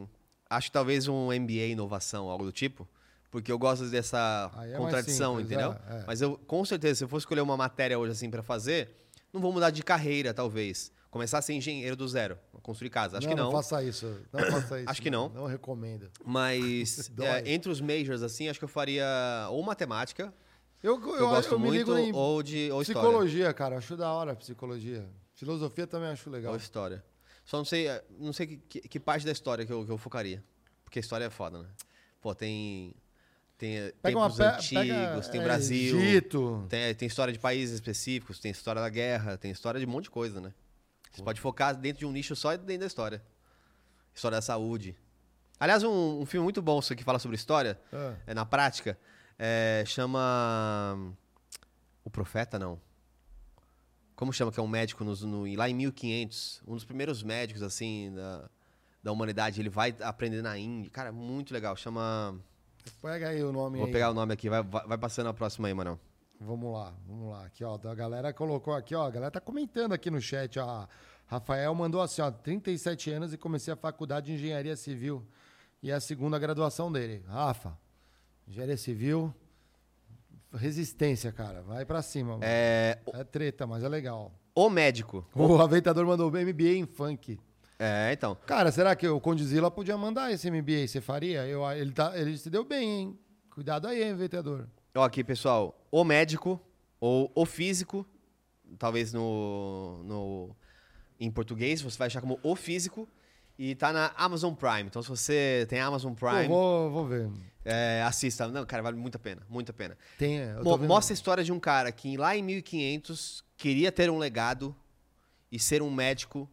S2: acho que talvez um MBA inovação, algo do tipo, porque eu gosto dessa
S1: é
S2: contradição,
S1: simples,
S2: entendeu?
S1: é, é.
S2: Mas eu, com certeza, se eu for escolher uma matéria hoje assim para fazer, não vou mudar de carreira, talvez. Começar a ser engenheiro do zero, construir casa. Acho
S1: não,
S2: que não.
S1: Não faça isso. Não faça isso.
S2: Acho que não.
S1: Não recomendo.
S2: Mas é, entre os majors, assim, acho que eu faria ou matemática,
S1: Eu,
S2: que eu, gosto
S1: me
S2: muito,
S1: ligo em
S2: ou de ou história.
S1: psicologia, cara. Acho da hora psicologia. Filosofia também acho legal.
S2: Ou história. Só não sei, não sei que, que- parte da história que eu, que eu focaria. Porque a história é foda, né? Pô, tem. Tem eh,
S1: Pega uma
S2: tempos
S1: pe-
S2: antigos,
S1: pega,
S2: tem
S1: é,
S2: Brasil.
S1: Egito.
S2: Tem, tem história de países específicos, tem história da guerra, tem história de um monte de coisa, né? Você pode focar dentro de um nicho só dentro da história. História da saúde. Aliás, um, um filme muito bom que fala sobre história,
S1: Ah.
S2: é, na prática, é, chama. O Profeta, não. Como chama que é um médico nos- no, lá em 1500? Um dos primeiros médicos, assim, da, da humanidade. Ele vai aprender na Índia. Cara, muito legal. Chama.
S1: Pega aí o nome
S2: Vou
S1: aí.
S2: pegar o nome aqui, vai, vai, vai passando a próxima aí, Manão.
S1: Vamos lá, vamos lá. Aqui, ó, a galera colocou aqui, ó, a galera tá comentando aqui no chat, ó. Rafael mandou assim, ó, 37 anos e comecei a faculdade de Engenharia Civil e é a segunda graduação dele. Rafa, Engenharia Civil, resistência, cara, vai pra cima.
S2: É,
S1: É treta, mas é legal.
S2: o médico.
S1: O aveitador mandou MBA em funk.
S2: É, então.
S1: Cara, será que o Condizila podia mandar esse MBA? Você faria? Eu, ele, tá, ele se deu bem, hein? Cuidado aí, hein, aveitador.
S2: Ó, aqui, pessoal. O médico ou o físico, talvez no, no em português, você vai achar como o físico. E tá na Amazon Prime. Então, se você tem Amazon Prime,
S1: vou, vou ver.
S2: é, assista. Não, cara, vale muito a pena. Muito a pena.
S1: Tem, eu
S2: Mo- Mostra a história de um cara que lá em 1500 queria ter um legado e ser um médico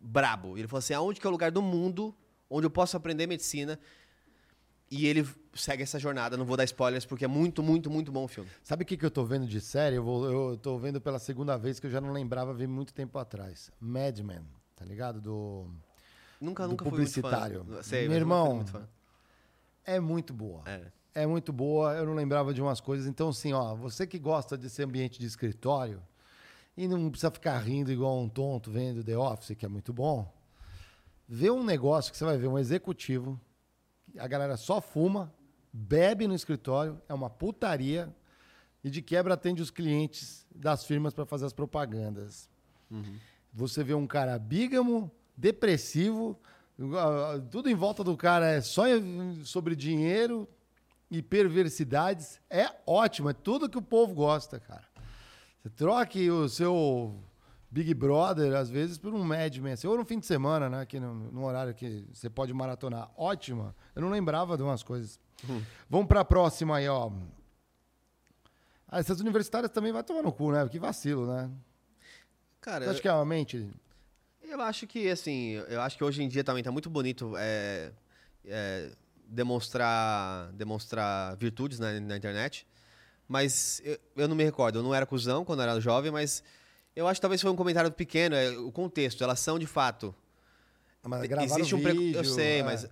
S2: brabo. Ele falou assim: aonde que é o lugar do mundo onde eu posso aprender medicina? E ele segue essa jornada. Não vou dar spoilers porque é muito, muito, muito bom o filme.
S1: Sabe o que, que eu tô vendo de série? Eu, vou, eu tô vendo pela segunda vez que eu já não lembrava, vi muito tempo atrás. Mad Men, tá ligado? Do,
S2: Nunca,
S1: do
S2: nunca fui muito fã.
S1: publicitário.
S2: Sei,
S1: Meu
S2: fui
S1: irmão,
S2: muito
S1: é muito boa.
S2: É.
S1: É muito boa, eu não lembrava de umas coisas. Então, assim, ó, você que gosta desse ambiente de escritório e não precisa ficar rindo igual um tonto vendo The Office, que é muito bom, vê um negócio que você vai ver um executivo, a galera só fuma, bebe no escritório, é uma putaria e de quebra atende os clientes das firmas para fazer as propagandas. Você vê um cara bígamo, depressivo, tudo em volta do cara é só sobre dinheiro e perversidades. É ótimo, é tudo que o povo gosta, cara. Você troque o seu Big Brother, às vezes, por um Mad Men. assim, Ou no fim de semana, né? Que no, no horário que você pode maratonar. Ótima. Eu não lembrava de umas coisas. Vamos para a próxima aí, ó. Ah, essas universitárias também vai tomar no cu, né? Que vacilo, né?
S2: Cara,
S1: Você acha que é uma mente?
S2: Eu acho que, assim, eu acho que hoje em dia também tá muito bonito é, é, demonstrar, demonstrar virtudes na, na internet. Mas eu, eu não me recordo, eu não era cuzão quando eu era jovem, mas eu acho que talvez foi um comentário pequeno, é, o contexto, elas são de fato.
S1: Mas
S2: Existe um
S1: vídeo,
S2: Eu sei,
S1: é.
S2: mas.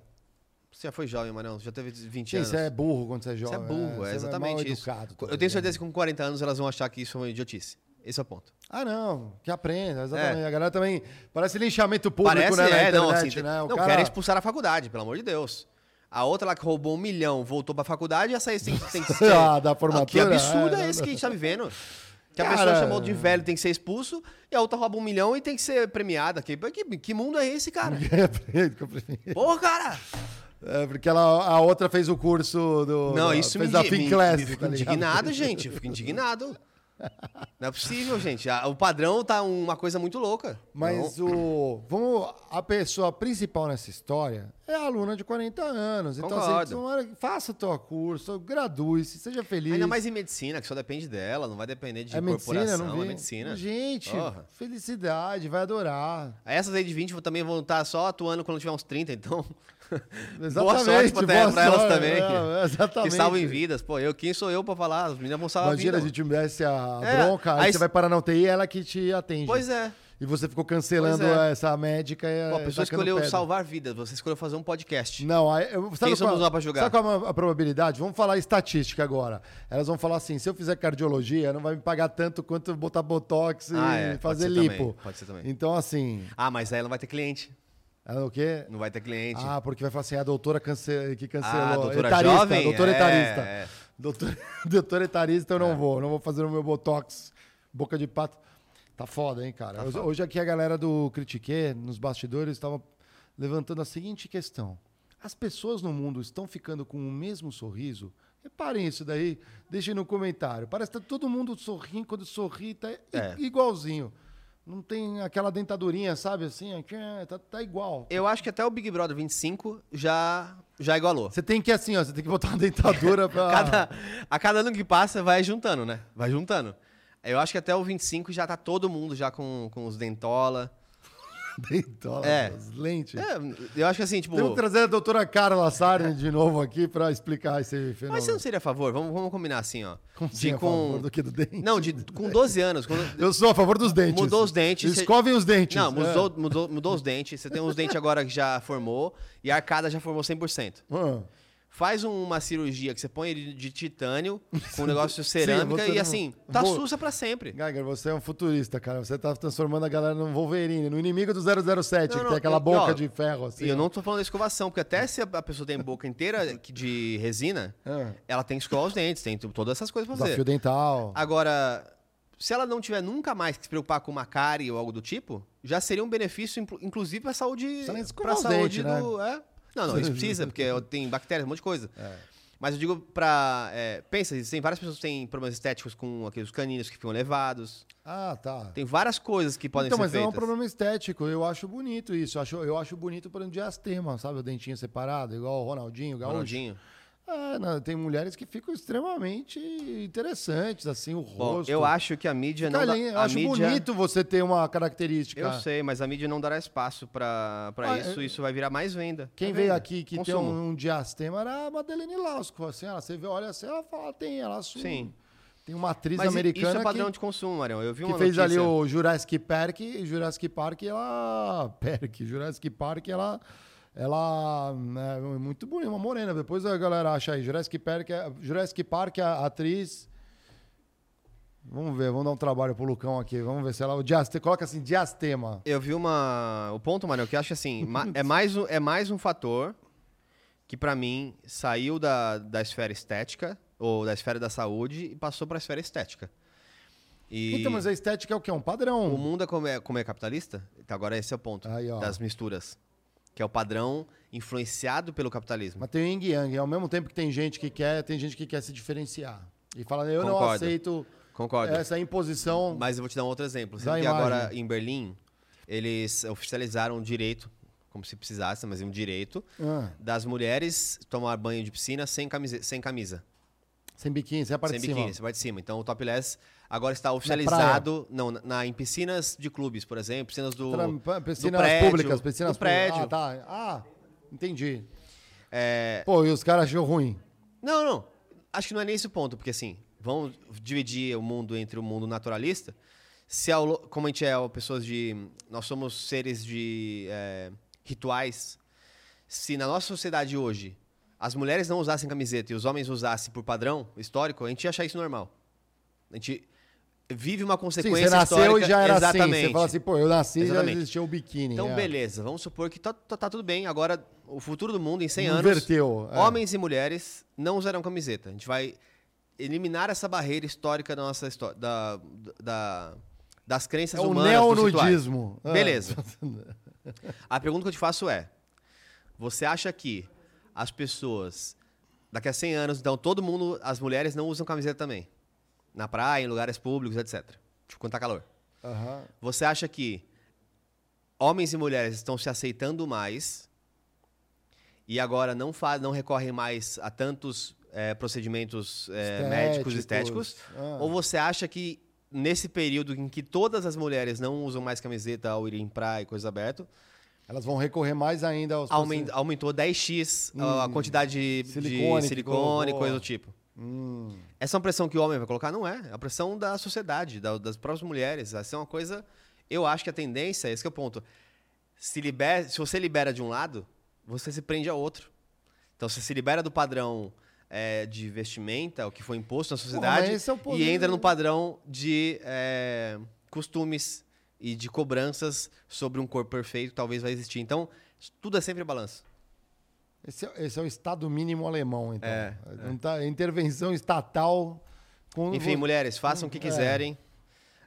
S2: Você já foi jovem, Manão, você já teve 20
S1: Sim,
S2: anos.
S1: você é burro quando você é
S2: Você
S1: jovem.
S2: é burro,
S1: você
S2: é exatamente
S1: mal
S2: isso.
S1: educado
S2: eu
S1: também,
S2: tenho certeza que com 40 anos elas vão achar que isso é uma idiotice. Esse é o ponto.
S1: Ah, não, que aprenda, exatamente.
S2: É.
S1: A galera também. Parece linchamento público,
S2: Parece,
S1: né?
S2: é, não,
S1: internet,
S2: assim,
S1: né? O
S2: não,
S1: cara-
S2: querem expulsar a faculdade, pelo amor de Deus. A outra lá que roubou um milhão, voltou pra faculdade, essa aí tem, tem que ser...
S1: Ah, da formatura,
S2: Que absurdo
S1: é,
S2: é, esse que a gente tá vivendo? Que a
S1: Cara-
S2: pessoa chamou de velho tem que ser expulso, e a outra rouba um milhão e tem que ser premiada. Que, que, que mundo é esse, cara?
S1: Aprende.
S2: Porra, cara!
S1: É, porque ela, a outra fez o curso do.
S2: Não,
S1: da-
S2: isso me,
S1: fez da
S2: indi- me,
S1: Finclass,
S2: me fico
S1: tá
S2: indignado, gente. Eu fico indignado. Não é possível, gente. O padrão tá uma coisa muito louca.
S1: Mas
S2: Não.
S1: o. Vamos. A pessoa principal nessa história é a aluna de 40 anos. Então, assim,
S2: Concordo.
S1: faça o teu curso, gradue-se, seja feliz.
S2: Ainda mais em medicina, que só depende dela, não vai depender de
S1: é medicina,
S2: corporação,
S1: não vi.
S2: é medicina.
S1: Gente,
S2: Porra.
S1: felicidade, vai adorar.
S2: Essas aí de 20 vão- também vão estar só atuando quando tiver uns 30, então.
S1: Exatamente,
S2: boa sorte pra,
S1: boa
S2: pra elas também.
S1: é, exatamente.
S2: Que salvem vidas. Pô, eu, quem sou eu pra falar? As meninas vão salvar
S1: Imagina
S2: vida.
S1: gente desse a
S2: É,
S1: bronca, aí,
S2: aí
S1: você
S2: se-
S1: vai parar na UTI, ela que te atende.
S2: Pois é.
S1: E você ficou cancelando
S2: é.
S1: essa médica e
S2: Pô, a pessoa
S1: tacando
S2: escolheu
S1: pedra.
S2: salvar vidas, você escolheu fazer um podcast.
S1: Não, aí, eu, sabe
S2: Quem somos nós pra julgar?
S1: Sabe qual é a probabilidade? Vamos falar estatística agora. Elas vão falar assim: se eu fizer cardiologia, não vai me pagar tanto quanto botar botox e
S2: Ah, é, pode
S1: fazer
S2: ser
S1: lipo.
S2: também, pode ser também.
S1: Então, assim.
S2: Ah, mas aí ela não vai ter cliente.
S1: Ela o quê?
S2: Não vai ter cliente.
S1: Ah, porque vai falar assim: a doutora cance... que cancelou.
S2: Ah, doutora
S1: etarista,
S2: jovem?
S1: Doutora
S2: É,
S1: etarista.
S2: é.
S1: Doutor, doutor etarista eu não vou. Não vou fazer o meu botox, boca de pato. Tá foda, hein, cara?
S2: Tá
S1: hoje,
S2: foda.
S1: aqui a galera do Critique, nos bastidores, estava levantando a seguinte questão. As pessoas no mundo estão ficando com o mesmo sorriso? Reparem isso daí, deixem no comentário. Parece que tá todo mundo sorrindo, quando sorri, tá
S2: É.
S1: igualzinho. Não tem aquela dentadurinha, sabe, assim? aqui, Tá, tá igual.
S2: Eu acho que até o Big Brother 25 já, já igualou.
S1: Você tem que, assim, ó, você tem que botar uma dentadura pra...
S2: Cada, a cada ano que passa, vai juntando, né? Vai juntando. Eu acho que até o 25 já tá todo mundo já com, com os dentola.
S1: Dentola,
S2: É.
S1: as lentes.
S2: É, eu acho que assim, tipo...
S1: Temos que trazer a doutora Carla Sarne de novo aqui pra explicar esse fenômeno.
S2: Mas você não seria a favor? Vamos, vamos combinar assim, ó.
S1: Como
S2: de
S1: a favor do que do dente?
S2: Não, de, com 12 anos. Quando...
S1: Eu sou a favor dos dentes.
S2: Mudou os dentes.
S1: Escovem os dentes.
S2: Não,
S1: É.
S2: mudou, mudou, mudou os dentes. Você tem uns dentes agora que já formou e a arcada já formou 100%.
S1: Ah.
S2: Faz um- uma cirurgia que você põe ele de titânio com um negócio de cerâmica
S1: você
S2: e assim, tá
S1: Vou-
S2: sussa pra sempre.
S1: Geiger, você é um futurista, cara. Você tá transformando a galera num Wolverine, no inimigo do 007,
S2: Não,
S1: que
S2: não,
S1: tem aquela
S2: e-
S1: boca
S2: ó,
S1: de ferro, assim.
S2: E eu
S1: ó.
S2: não tô falando da escovação, porque até se a pessoa tem boca inteira que- de resina,
S1: É.
S2: ela tem que escovar os dentes, tem todas essas coisas pra fazer.
S1: Desafio dental.
S2: Agora, se ela não tiver nunca mais que se preocupar com uma cárie ou algo do tipo, já seria um benefício, inclu- inclusive pra saúde. Pra saúde
S1: dentes,
S2: do. É? Não, não, isso precisa, porque tem bactérias, um monte de coisa.
S1: É.
S2: Mas eu digo pra. é, pensa, tem várias pessoas que têm problemas estéticos com aqueles caninos que ficam levados.
S1: Ah, tá.
S2: Tem várias coisas que podem
S1: então,
S2: ser
S1: mas
S2: feitas.
S1: é um problema estético. Eu acho bonito isso. Eu acho, eu acho bonito, por exemplo, diastema, sabe? O dentinho separado, igual o Ronaldinho, o Gaúcho.
S2: Ronaldinho.
S1: É, não, tem mulheres que ficam extremamente interessantes, assim, o
S2: Bom,
S1: rosto.
S2: eu acho que a mídia
S1: Fica
S2: não dá.
S1: ali,
S2: a
S1: acho
S2: mídia...
S1: bonito você ter uma característica.
S2: Eu sei, mas a mídia não dará espaço pra, pra
S1: Ah,
S2: isso.
S1: eu-
S2: Isso vai virar mais venda.
S1: Quem
S2: É
S1: veio
S2: venda.
S1: aqui que
S2: Consumo.
S1: tem um, um diastema era a Madeleine Lasco. Assim, ela, você vê, olha assim, ela fala, tem, ela assume.
S2: Sim.
S1: Tem uma atriz
S2: Mas
S1: americana
S2: isso é padrão
S1: que,
S2: de consumo, Marião. Eu vi
S1: que
S2: uma
S1: fez
S2: notícia...
S1: ali o Jurassic Park, e Jurassic Park, ela... Park, Jurassic Park, ela... Ela é muito bonita, uma morena. Depois a galera acha aí. Jurassic Park, é- Jurassic Park a atriz... Vamos ver, vamos dar um trabalho pro Lucão aqui. Vamos ver se ela... O diastema, coloca assim, diastema.
S2: Eu vi uma. O ponto, Marião, que eu acho que assim, é, mais um, é mais um fator que pra mim saiu da, da esfera estética, ou da esfera da saúde, e passou pra esfera estética. E
S1: Então, mas a estética é o quê? Um padrão.
S2: o mundo é como, é como é capitalista, então agora esse é o ponto
S1: Aí,
S2: das misturas. Que é o padrão influenciado pelo capitalismo.
S1: Mas tem o yin yang. Ao mesmo tempo que tem gente que quer, tem gente que quer se diferenciar. E fala, eu não
S2: Concordo.
S1: aceito
S2: Concordo.
S1: essa imposição.
S2: Mas eu vou te dar um outro exemplo. Você que agora em Berlim, eles oficializaram o direito, como se precisasse, mas é um direito,
S1: Ah,
S2: das mulheres tomar banho de piscina sem camisa. Sem, camisa,
S1: sem biquíni, sem a parte
S2: sem
S1: de cima.
S2: biquíni, você vai de cima. Então o topless agora está oficializado não, na, na- em piscinas de clubes, por exemplo, piscinas do,
S1: Piscinas
S2: do prédio,
S1: públicas, piscinas
S2: do prédio.
S1: Ah, tá. Ah, entendi.
S2: É,
S1: Pô, e os caras achou ruim.
S2: Não, não. Acho que não é nem esse o ponto, porque assim, vamos dividir o mundo entre o mundo naturalista. Se ao, lo- como a gente é pessoas de. Nós somos seres de é, rituais. Se na nossa sociedade hoje as mulheres não usassem camiseta e os homens usassem por padrão histórico, a gente ia achar isso normal. A gente vive uma
S1: Sim,
S2: consequência
S1: você nasceu
S2: histórica.
S1: e já era
S2: Exatamente.
S1: assim. Você fala assim, pô, eu nasci e já existia o biquíni.
S2: Então,
S1: é.
S2: beleza, vamos supor que tá, tá- tá tudo bem. Agora, o futuro do mundo, em 100 anos,
S1: Inverteu, é.
S2: homens e mulheres não usarão camiseta. A gente vai eliminar essa barreira histórica da nossa história, da, da- das crenças
S1: É o
S2: humanas. rituais.
S1: neonudismo. Ah.
S2: Beleza. A pergunta que eu te faço é: você acha que as pessoas, daqui a 100 anos, então todo mundo, as mulheres não usam camiseta também. Na praia, em lugares públicos, etc. Tipo, quando tá calor.
S1: Aham.
S2: Você acha que homens e mulheres estão se aceitando mais e agora não, fa não recorrem mais a tantos eh, procedimentos eh, médicos estéticos?
S1: Ah.
S2: Ou você acha que nesse período em que todas as mulheres não usam mais camiseta ao irem em praia e coisa aberta,
S1: Elas vão recorrer mais ainda aos
S2: aumen- aumentou 10x a- a
S1: Hum.
S2: quantidade de
S1: Silicone
S2: de silicone coisa do tipo?
S1: Hum.
S2: Essa é uma pressão que o homem vai colocar? Não é. É a pressão da sociedade, da- das próprias mulheres. Essa é uma coisa. Eu acho que a tendência, esse que é o ponto. Se, libera, se você libera de um lado, você se prende a outro. Então, você se libera do padrão é, de vestimenta, o que foi imposto na sociedade,
S1: é
S2: e entra no padrão de é, costumes e de cobranças sobre um corpo perfeito talvez vai existir. Então, tudo é sempre balanço.
S1: Esse, é, esse é o estado mínimo alemão, então.
S2: É,
S1: Não tá, intervenção estatal. Com,
S2: Enfim, mulheres, façam o que
S1: É.
S2: quiserem.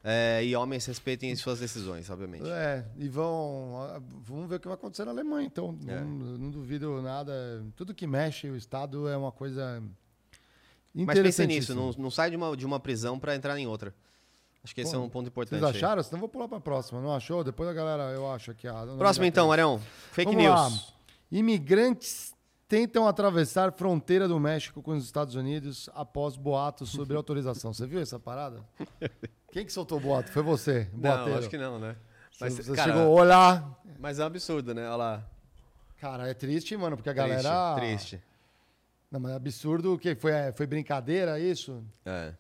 S2: é, e homens respeitem suas decisões, obviamente.
S1: É, e vão. Vamos ver o que vai acontecer na Alemanha, então.
S2: É.
S1: Não, não duvido nada. Tudo que mexe o Estado é uma coisa.
S2: Mas pense nisso, não, não sai de uma, de uma prisão para entrar em outra. Acho que esse é um ponto importante.
S1: Vocês
S2: aí.
S1: acharam? Senão eu vou pular pra próxima. Não achou? Depois a galera, eu acho aqui. ah, não
S2: Próximo
S1: já
S2: então. Arão. Fake
S1: Vamos
S2: news.
S1: lá. Imigrantes tentam atravessar fronteira do México com os Estados Unidos após boatos sobre autorização. Você viu essa parada? Quem que soltou o boato? Foi você,
S2: Não,
S1: boateiro.
S2: acho que não, né?
S1: Você, você
S2: cara,
S1: chegou, olá.
S2: Mas é um absurdo, né? Olha lá.
S1: Cara, é triste, mano, porque a
S2: Triste,
S1: galera...
S2: triste.
S1: Não, mas é absurdo o quê? Foi, é, foi brincadeira isso?
S2: É.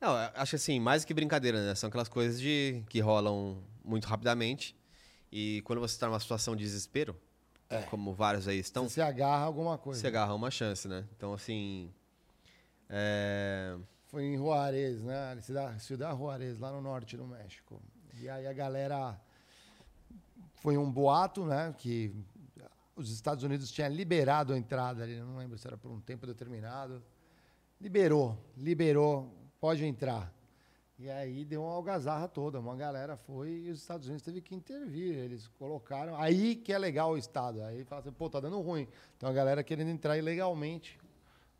S2: Não, acho assim, mais que brincadeira, né? São aquelas coisas de que rolam muito rapidamente. E quando você está numa situação de desespero, como vários aí estão,
S1: Você se agarra alguma coisa.
S2: você agarra uma chance, né? Então, assim. É...
S1: Foi em Juarez, né? Ciudad, Ciudad Juarez, lá no norte do México. E aí a galera... Foi um boato, né? Que os Estados Unidos tinham liberado a entrada ali. Não lembro se era por um tempo determinado. Liberou, liberou, pode entrar. E aí deu uma algazarra toda. Uma galera foi e os Estados Unidos teve que intervir. Eles colocaram... Aí que é legal o Estado. Aí fala assim, pô, tá dando ruim. Então a galera querendo entrar ilegalmente.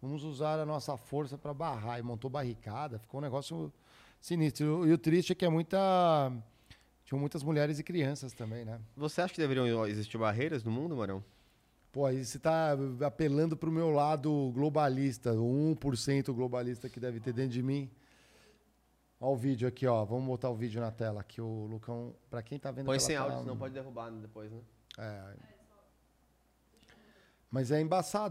S1: Vamos usar a nossa força para barrar. E montou barricada, ficou um negócio sinistro. E o triste é que é muita. Tinham muitas mulheres e crianças também, né?
S2: Você acha que deveriam existir barreiras no mundo, Marão?
S1: Pô, aí você tá apelando pro meu lado globalista, o 1% globalista que deve ter dentro de mim. Olha o vídeo aqui, ó. Vamos botar o vídeo na tela aqui, o Lucão. Pra quem tá vendo
S2: Põe sem áudio, senão pode derrubar depois, né?
S1: É. Mas é embaçado.